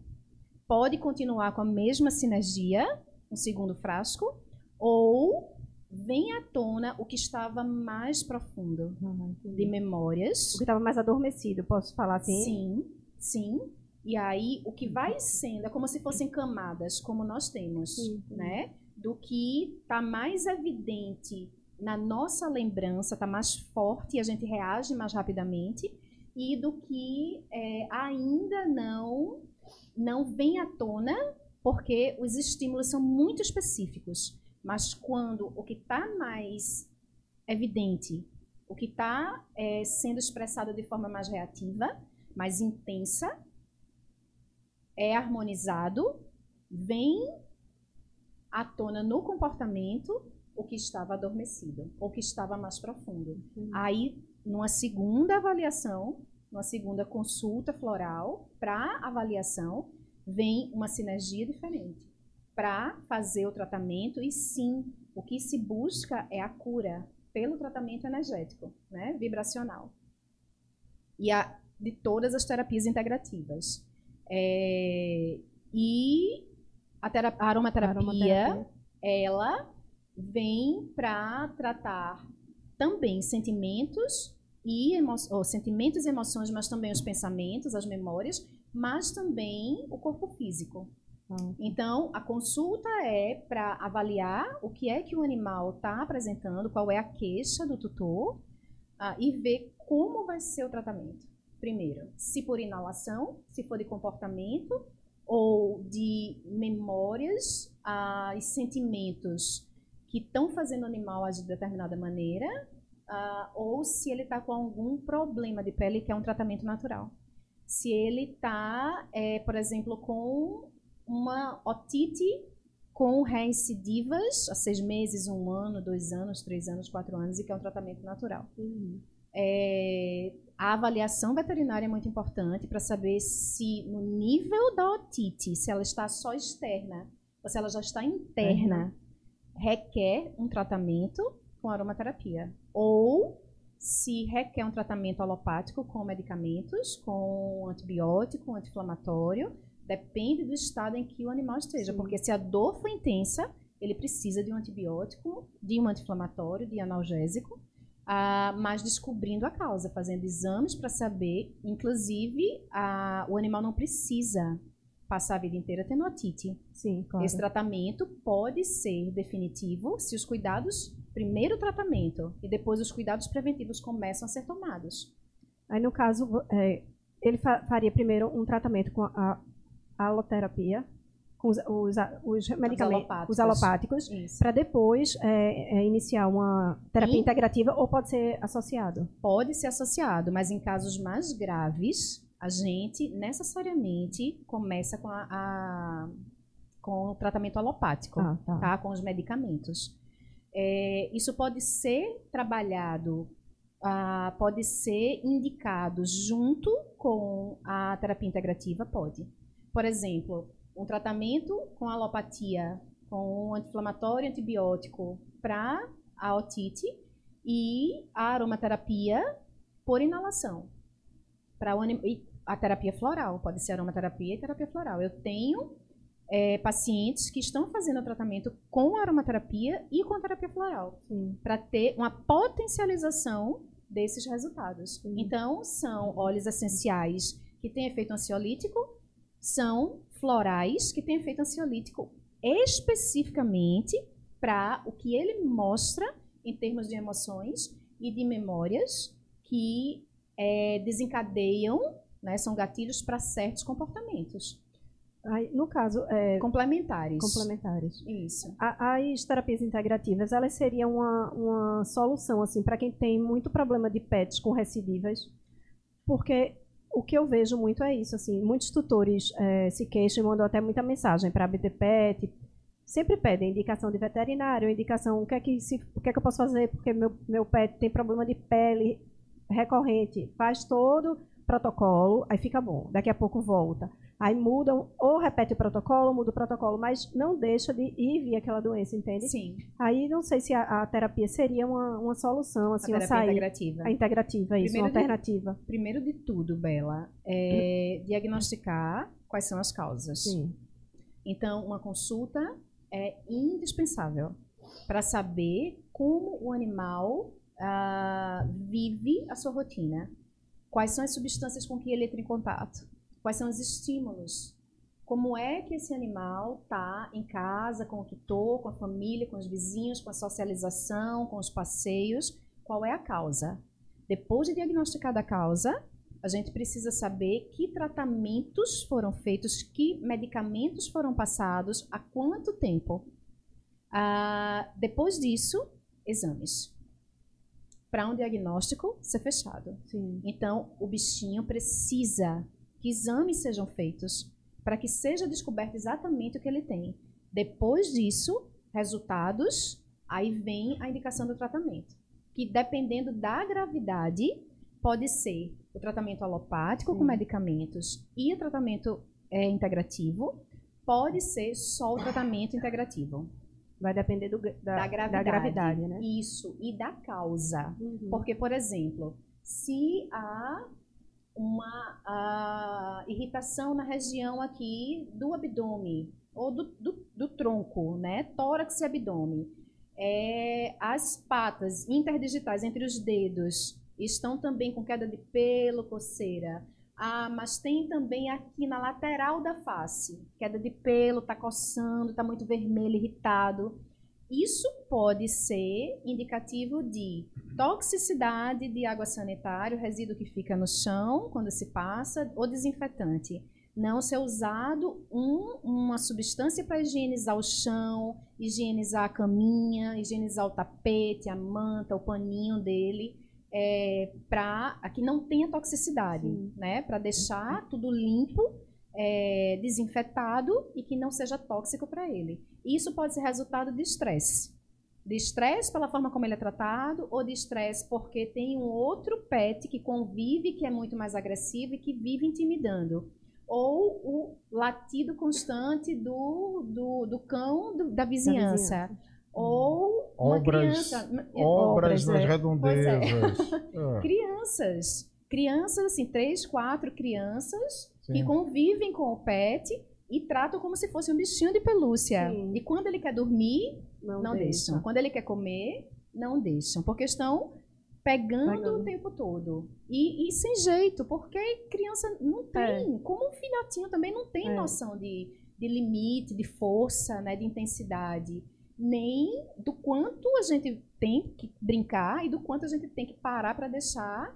Pode continuar com a mesma sinergia, um segundo frasco, ou vem à tona o que estava mais profundo uhum, de memórias. O que estava mais adormecido, posso falar assim? Sim, sim. E aí, o que vai sendo, é como se fossem camadas, como nós temos, sim, sim. né? Do que está mais evidente na nossa lembrança, está mais forte e a gente reage mais rapidamente, e do que é, ainda não, não vem à tona, porque os estímulos são muito específicos. Mas quando o que está mais evidente, o que está é, sendo expressado de forma mais reativa, mais intensa, é harmonizado, vem à tona no comportamento o que estava adormecido, ou que estava mais profundo. Uhum. Aí, numa segunda avaliação, numa segunda consulta floral, para avaliação, vem uma sinergia diferente para fazer o tratamento e sim, o que se busca é a cura pelo tratamento energético, né, vibracional. E a, de todas as terapias integrativas. É, e a, a aromaterapia, aromaterapia, ela vem para tratar também sentimentos e emo oh, sentimentos e emoções, mas também os pensamentos, as memórias, mas também o corpo físico. Ah. Então, a consulta é para avaliar o que é que o animal está apresentando, qual é a queixa do tutor, uh, e ver como vai ser o tratamento. Primeiro, se por inalação, se for de comportamento, ou de memórias uh, e sentimentos que estão fazendo o animal agir de determinada maneira, uh, ou se ele está com algum problema de pele, que é um tratamento natural. Se ele está, é, por exemplo, com uma otite com reincidivas há seis meses, um ano, dois anos, três anos, quatro anos, e que é um tratamento natural. Uhum. É, a avaliação veterinária é muito importante para saber se no nível da otite, se ela está só externa ou se ela já está interna, uhum. requer um tratamento com aromaterapia. Ou se requer um tratamento alopático com medicamentos, com antibiótico, anti-inflamatório, depende do estado em que o animal esteja. Sim. Porque se a dor for intensa, ele precisa de um antibiótico, de um anti-inflamatório, de analgésico, ah, mas descobrindo a causa, fazendo exames para saber, inclusive, ah, o animal não precisa passar a vida inteira tendo otite. Sim, claro. Esse tratamento pode ser definitivo se os cuidados, primeiro o tratamento e depois os cuidados preventivos começam a ser tomados. Aí, no caso, é, ele faria primeiro um tratamento com a, a aloterapia, com os, os, os medicamentos, os alopáticos, para depois é, é, iniciar uma terapia e? integrativa ou pode ser associado? Pode ser associado, mas em casos mais graves, a gente necessariamente começa com, a, a com o tratamento alopático, ah, tá. tá. com os medicamentos. É, isso pode ser trabalhado, ah, pode ser indicado junto com a terapia integrativa, pode. Por exemplo, um tratamento com alopatia, com um anti-inflamatório antibiótico para a otite e a aromaterapia por inalação. Para a terapia floral, pode ser aromaterapia e terapia floral. Eu tenho é, pacientes que estão fazendo o tratamento com aromaterapia e com terapia floral, para ter uma potencialização desses resultados. Sim. Então, são óleos essenciais que têm efeito ansiolítico, são florais que têm efeito ansiolítico especificamente para o que ele mostra em termos de emoções e de memórias que é, desencadeiam né, são gatilhos para certos comportamentos. Aí, no caso, é, complementares. Complementares. Isso. As terapias integrativas, elas seriam uma, uma solução assim para quem tem muito problema de pets com recidivas, porque o que eu vejo muito é isso, assim, muitos tutores é, se queixam e mandam até muita mensagem para a BTPET, sempre pedem indicação de veterinário, indicação o que é que, se, o que, é que eu posso fazer porque meu, meu pet tem problema de pele recorrente, faz todo protocolo, aí fica bom. Daqui a pouco volta. Aí mudam, ou repete o protocolo, muda o protocolo, mas não deixa de ir vir aquela doença, entende? Sim. Aí não sei se a, a terapia seria uma, uma solução, assim, a terapia integrativa. A integrativa, isso, primeiro uma alternativa. De, primeiro de tudo, Bela, é hum. diagnosticar quais são as causas. Sim. Então, uma consulta é indispensável para saber como o animal uh, vive a sua rotina. Quais são as substâncias com que ele entra em contato? Quais são os estímulos? Como é que esse animal está em casa, com o tutor, com a família, com os vizinhos, com a socialização, com os passeios? Qual é a causa? Depois de diagnosticar a causa, a gente precisa saber que tratamentos foram feitos, que medicamentos foram passados, há quanto tempo. Ah, depois disso, exames para um diagnóstico ser fechado. Sim. Então, o bichinho precisa que exames sejam feitos para que seja descoberto exatamente o que ele tem. Depois disso, resultados Aí vem a indicação do tratamento, que dependendo da gravidade, pode ser o tratamento alopático Sim. com medicamentos e o tratamento é, integrativo, pode ser só o tratamento integrativo. Vai depender do, da, da, gravidade, da gravidade, né? Isso, e da causa. Uhum. Porque, por exemplo, se há uma irritação na região aqui do abdômen, ou do, do, do tronco, né? Tórax e abdômen. É, as patas interdigitais entre os dedos estão também com queda de pelo, coceira. Ah, mas tem também aqui na lateral da face, queda de pelo, tá coçando, tá muito vermelho, irritado. Isso pode ser indicativo de toxicidade de água sanitária, o resíduo que fica no chão quando se passa, ou desinfetante. Não ser usado um, uma substância para higienizar o chão, higienizar a caminha, higienizar o tapete, a manta, o paninho dele, é, para que não tenha toxicidade, né? Para deixar tudo limpo, é, desinfetado e que não seja tóxico para ele. Isso pode ser resultado de estresse. De estresse pela forma como ele é tratado, ou de estresse porque tem um outro pet que convive, que é muito mais agressivo e que vive intimidando ou o latido constante do, do, do cão do, da, vizinhança. da, vizinhança. Ou uma obras, criança. Obras, nas é. redondezas. É. Crianças. Crianças, assim, três, quatro crianças Sim. que convivem com o pet e tratam como se fosse um bichinho de pelúcia. Sim. E quando ele quer dormir, não, não deixam. deixam. Quando ele quer comer, não deixam. Porque estão pegando, pegando. o tempo todo. E, e, sem jeito, porque criança não tem, é. como um filhotinho também não tem é. noção de, de limite, de força, né, de intensidade, nem do quanto a gente tem que brincar e do quanto a gente tem que parar para deixar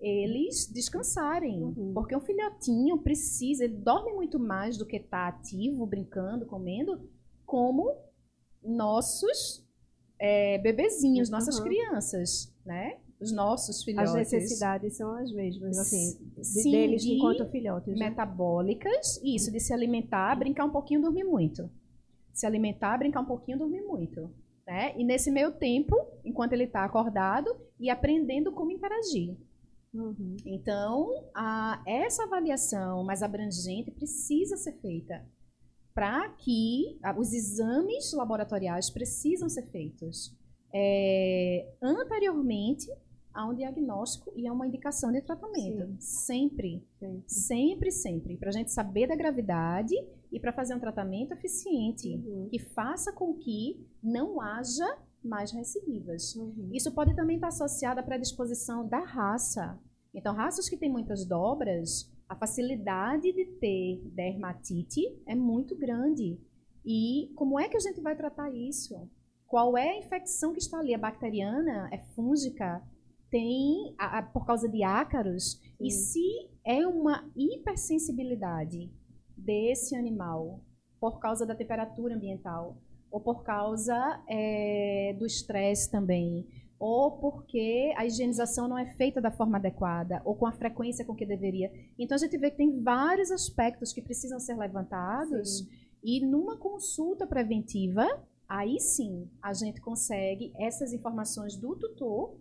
eles descansarem. Uhum. Porque um filhotinho precisa, ele dorme muito mais do que está ativo, brincando, comendo, como nossos é, bebezinhos, nossas uhum. crianças, né? Os nossos filhotes. As necessidades são as mesmas, assim, Sim, deles de enquanto filhotes. Né? Metabólicas, isso, de se alimentar, brincar um pouquinho, dormir muito. Se alimentar, brincar um pouquinho, dormir muito. Né? E nesse meio tempo, enquanto ele está acordado, e aprendendo como interagir. Uhum. Então, a, essa avaliação mais abrangente precisa ser feita para que a, os exames laboratoriais precisam ser feitos. É, anteriormente a um diagnóstico e a uma indicação de tratamento. Sim. Sempre. Sim. Sempre, sempre. Para a gente saber da gravidade e para fazer um tratamento eficiente uhum. que faça com que não haja mais recidivas. Uhum. Isso pode também estar associado à predisposição da raça. Então, raças que têm muitas dobras, a facilidade de ter dermatite é muito grande. E como é que a gente vai tratar isso? Qual é a infecção que está ali? É bacteriana? É fúngica? tem a, a, por causa de ácaros Sim. e se é uma hipersensibilidade desse animal por causa da temperatura ambiental ou por causa é, do estresse também ou porque a higienização não é feita da forma adequada ou com a frequência com que deveria. Então a gente vê que tem vários aspectos que precisam ser levantados sim. e numa consulta preventiva, aí sim a gente consegue essas informações do tutor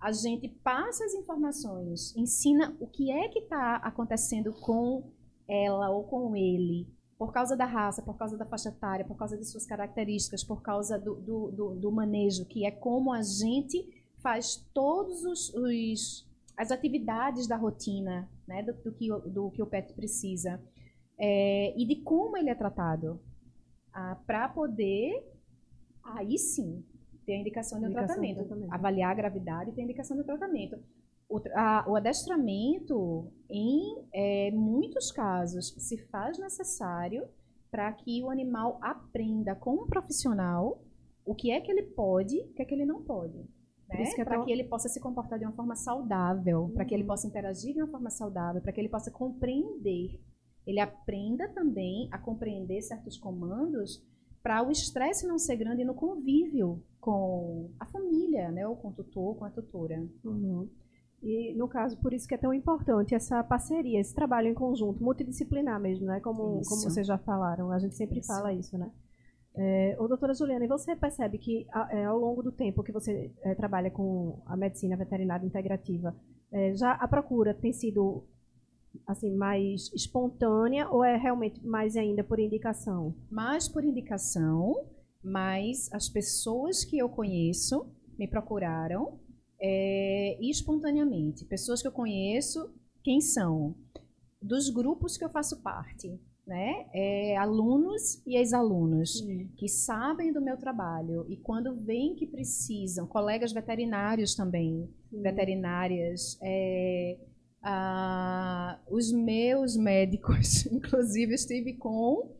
a gente passa as informações, ensina o que é que está acontecendo com ela ou com ele, por causa da raça, por causa da faixa etária, por causa de suas características, por causa do, do, do, do manejo, que é como a gente faz todos os, os as atividades da rotina, né, do, do, que, do que o pet precisa, é, e de como ele é tratado, ah, para poder, aí sim, tem a indicação de um indicação tratamento. tratamento. Avaliar a gravidade e tem a indicação de tratamento. O, a, o adestramento, em é, muitos casos, se faz necessário para que o animal aprenda com um profissional o que é que ele pode e o que é que ele não pode. Né? É para tão... que ele possa se comportar de uma forma saudável, uhum. para que ele uhum. possa interagir de uma forma saudável, para que ele possa compreender. Ele aprenda também a compreender certos comandos para o estresse não ser grande no convívio com a família, né, ou com o tutor, com a tutora. Uhum. E, no caso, por isso que é tão importante essa parceria, esse trabalho em conjunto, multidisciplinar mesmo, né? Como, como vocês já falaram, a gente sempre isso. fala isso, né? É, ô, doutora Juliana, e você percebe que é, ao longo do tempo que você é, trabalha com a medicina veterinária integrativa, é, já a procura tem sido assim mais espontânea ou é realmente mais ainda por indicação? Mais por indicação, mas as pessoas que eu conheço me procuraram é, espontaneamente. Pessoas que eu conheço, quem são? Dos grupos que eu faço parte. Né? É, alunos e ex-alunos que sabem do meu trabalho e quando veem que precisam, colegas veterinários também, veterinárias, é, ah, os meus médicos, inclusive estive com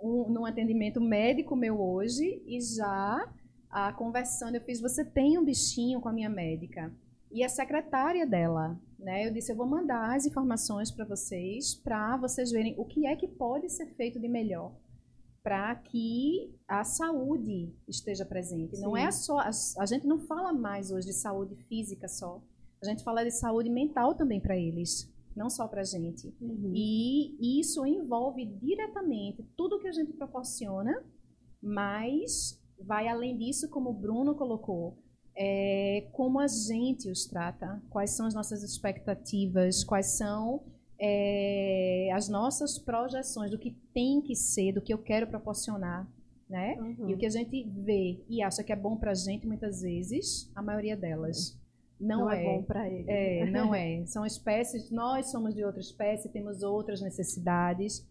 um, num atendimento médico meu hoje e já ah, conversando, eu fiz, você tem um bichinho com a minha médica? E a secretária dela, né? Eu disse, eu vou mandar as informações para vocês, para vocês verem o que é que pode ser feito de melhor para que a saúde esteja presente. Sim. Não é só a, gente não fala mais hoje de saúde física só. A gente fala de saúde mental também para eles, não só para a gente. Uhum. E isso envolve diretamente tudo que a gente proporciona, mas vai além disso, como o Bruno colocou, é, como a gente os trata, quais são as nossas expectativas, quais são é, as nossas projeções do que tem que ser, do que eu quero proporcionar. Né? Uhum. E o que a gente vê e acha que é bom para a gente, muitas vezes, a maioria delas não, não é, é, bom para ele. É, não é. São espécies, nós somos de outra espécie, temos outras necessidades.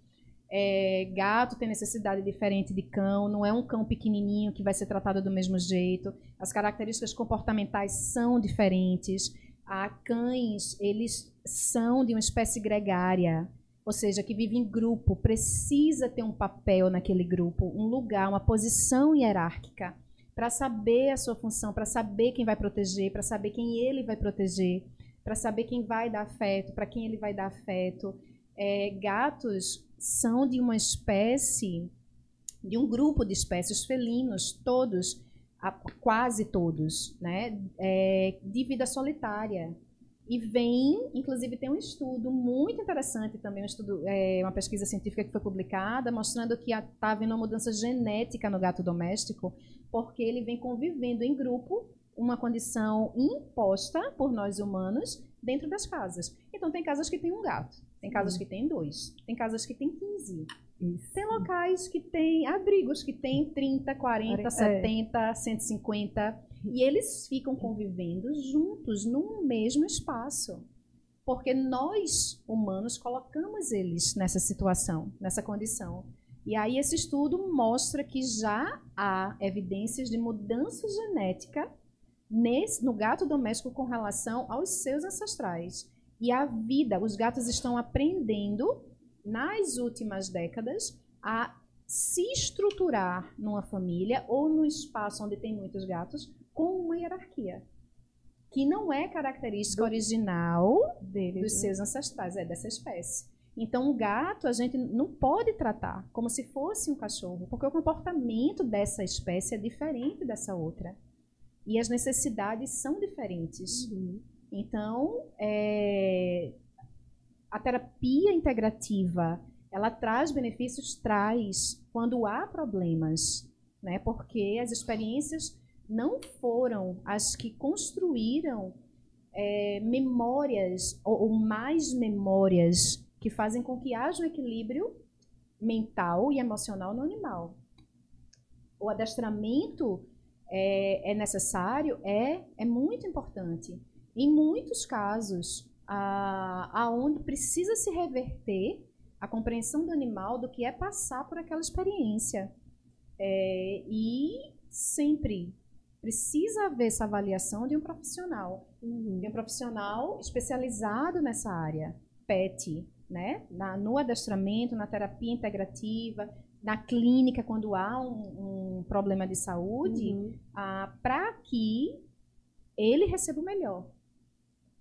É, gato tem necessidade diferente de cão, não é um cão pequenininho que vai ser tratado do mesmo jeito. As características comportamentais são diferentes. A cães, eles são de uma espécie gregária, ou seja, que vive em grupo, precisa ter um papel naquele grupo, um lugar, uma posição hierárquica para saber a sua função, para saber quem vai proteger, para saber quem ele vai proteger, para saber quem vai dar afeto, para quem ele vai dar afeto. É, gatos são de uma espécie, de um grupo de espécies felinos, todos, quase todos, né, é, de vida solitária. E vem, inclusive tem um estudo muito interessante também, um estudo, é, uma pesquisa científica que foi publicada, mostrando que está havendo uma mudança genética no gato doméstico, porque ele vem convivendo em grupo, uma condição imposta por nós humanos dentro das casas. Então tem casas que tem um gato, tem casas que tem dois, tem casas que tem 15. Isso. Tem locais que tem abrigos que tem 30, 40, é. 70, 150 e eles ficam convivendo juntos no mesmo espaço. Porque nós, humanos, colocamos eles nessa situação, nessa condição. E aí esse estudo mostra que já há evidências de mudança genética nesse, no gato doméstico com relação aos seus ancestrais. E a vida, os gatos estão aprendendo nas últimas décadas a se estruturar numa família ou num espaço onde tem muitos gatos com uma hierarquia que não é característica Do... original Deles, dos né? seus ancestrais, é dessa espécie. Então, o gato a gente não pode tratar como se fosse um cachorro, porque o comportamento dessa espécie é diferente dessa outra. E as necessidades são diferentes. Uhum. Então, é, a terapia integrativa, ela traz benefícios, traz quando há problemas, né? Porque as experiências não foram as que construíram é, memórias ou, ou, mais memórias que fazem com que haja um equilíbrio mental e emocional no animal. O adestramento é, é necessário, é, é muito importante. Em muitos casos, a, aonde precisa se reverter a compreensão do animal do que é passar por aquela experiência. É, e sempre precisa haver essa avaliação de um profissional, uhum. de um profissional especializado nessa área, PET, né? Na, no adestramento, na terapia integrativa, na clínica quando há um, um problema de saúde, uhum. ah, para que ele receba o melhor.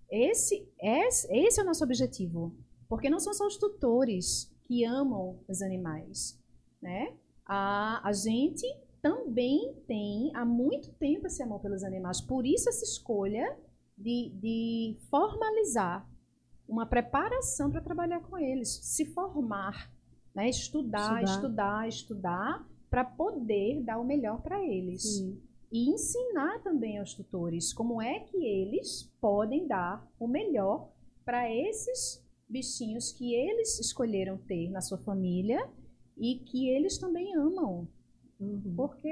Esse, esse, esse é o nosso objetivo, porque não são só os tutores que amam os animais, né? A, a gente também tem há muito tempo esse amor pelos animais. Por isso essa escolha de, de formalizar uma preparação para trabalhar com eles, se formar, né? estudar, estudar, estudar, estudar para poder dar o melhor para eles. Sim. E ensinar também aos tutores como é que eles podem dar o melhor para esses bichinhos que eles escolheram ter na sua família e que eles também amam. Uhum. Porque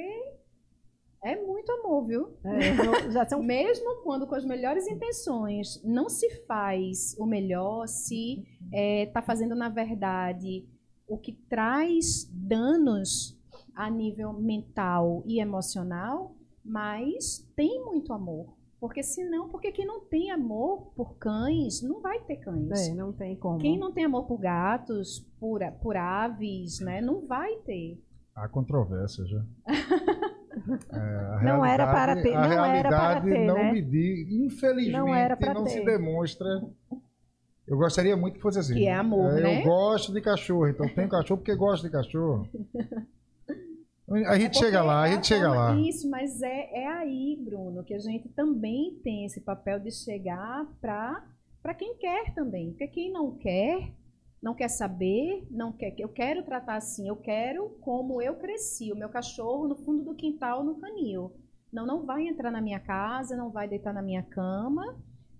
é muito amor, viu? É, já são... Mesmo quando com as melhores intenções não se faz o melhor, se está é, tá fazendo, na verdade, o que traz danos a nível mental e emocional, mas tem muito amor. Porque senão, porque quem não tem amor por cães, não vai ter cães. É, não tem como. Quem não tem amor por gatos, por, por aves, né, não vai ter. Há controvérsia já. É, não era para ter, não era para ter, não né? me diz, infelizmente não, era não se demonstra. Eu gostaria muito que fosse assim. Que é amor, é, né? Eu gosto de cachorro, então tenho cachorro porque gosto de cachorro. A gente é chega lá, a gente chega lá. Isso, mas é, é aí, Bruno, que a gente também tem esse papel de chegar para quem quer também. Porque quem não quer, não quer saber, não quer. Eu quero tratar assim, eu quero como eu cresci, o meu cachorro no fundo do quintal, no canil. Não, não vai entrar na minha casa, não vai deitar na minha cama.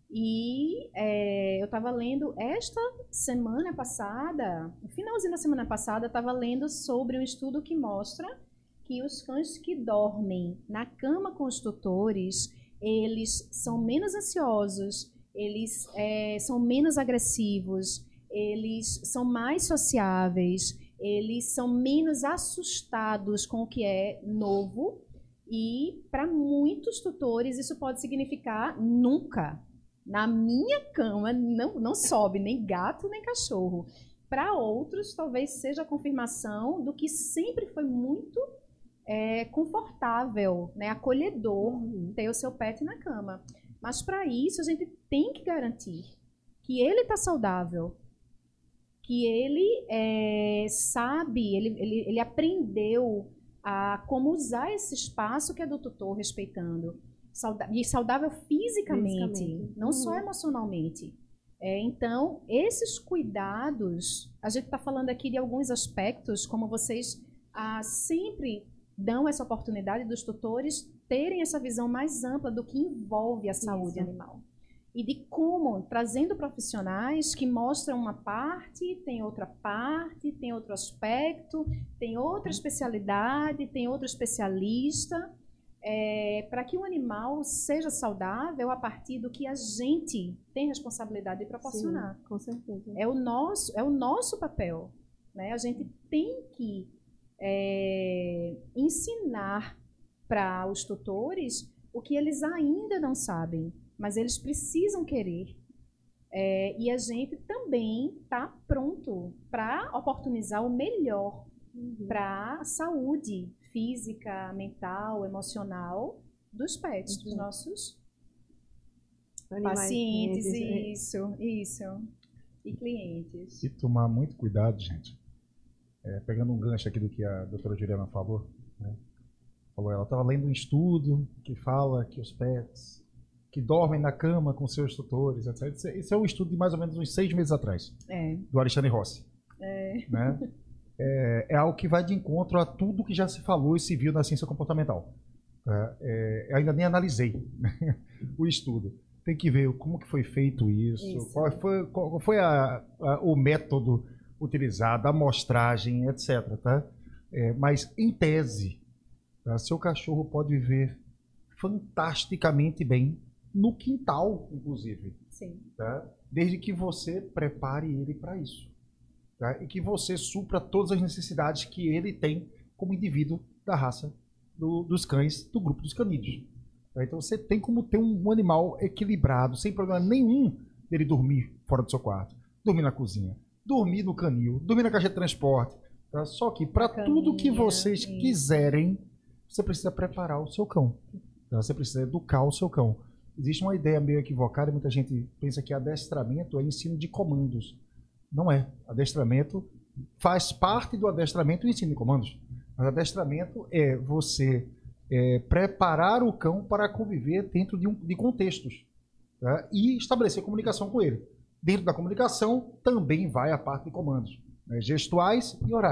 E é, eu estava lendo esta semana passada, no finalzinho da semana passada, estava lendo sobre um estudo que mostra que os cães que dormem na cama com os tutores, eles são menos ansiosos, eles é, são menos agressivos, eles são mais sociáveis, eles são menos assustados com o que é novo. E para muitos tutores isso pode significar nunca. Na minha cama não, não sobe nem gato nem cachorro. Para outros, talvez seja a confirmação do que sempre foi muito é, confortável, né, acolhedor uhum. ter o seu pet na cama. Mas para isso a gente tem que garantir que ele está saudável, que ele é, sabe, ele, ele, ele aprendeu a como usar esse espaço que é do tutor, respeitando. e saudável fisicamente, fisicamente. não uhum. só emocionalmente. É, então, esses cuidados, a gente está falando aqui de alguns aspectos, como vocês ah, sempre dão essa oportunidade dos tutores terem essa visão mais ampla do que envolve a saúde Isso. animal e de como, trazendo profissionais que mostram uma parte, tem outra parte, tem outro aspecto, tem outra especialidade, tem outro especialista, é, para que o animal seja saudável a partir do que a gente tem responsabilidade de proporcionar. Sim, com certeza. É o nosso, é o nosso papel. Né? A gente tem que é, ensinar para os tutores o que eles ainda não sabem mas eles precisam querer. É, e a gente também está pronto para oportunizar o melhor uhum. para a saúde física, mental, emocional dos pets, uhum. dos nossos Animais pacientes, clientes, é. isso, isso, e clientes. E tomar muito cuidado, gente. É, pegando um gancho aqui do que a doutora Juliana falou, né? falou ela estava lendo um estudo que fala que os pets que dormem na cama com seus tutores, etc. Esse é um estudo de mais ou menos uns seis meses atrás, é. do Alexandre Rossi. É. Né? É, é, algo que vai de encontro a tudo que já se falou e se viu na ciência comportamental. É, é eu ainda nem analisei o estudo. Tem que ver como que foi feito isso, isso. qual foi, qual foi a, a, o método utilizado, a amostragem, etc. Tá? É, mas, em tese, tá? seu cachorro pode viver fantasticamente bem no quintal, inclusive. Sim. Tá? Desde que você prepare ele para isso. Tá? E que você supra todas as necessidades que ele tem como indivíduo da raça do, dos cães, do grupo dos canídeos. Tá? Então você tem como ter um, um animal equilibrado, sem problema nenhum dele dormir fora do seu quarto, dormir na cozinha, dormir no canil, dormir na caixa de transporte. Tá? Só que para tudo que vocês isso. quiserem, você precisa preparar o seu cão. Tá? Você precisa educar o seu cão. Existe uma ideia meio equivocada, muita gente pensa que adestramento é ensino de comandos. Não é. Adestramento faz parte do adestramento o ensino de comandos. Mas adestramento é você é, preparar o cão para conviver dentro de, um, de contextos tá? e estabelecer comunicação com ele. Dentro da comunicação também vai a parte de comandos, né? gestuais e orais.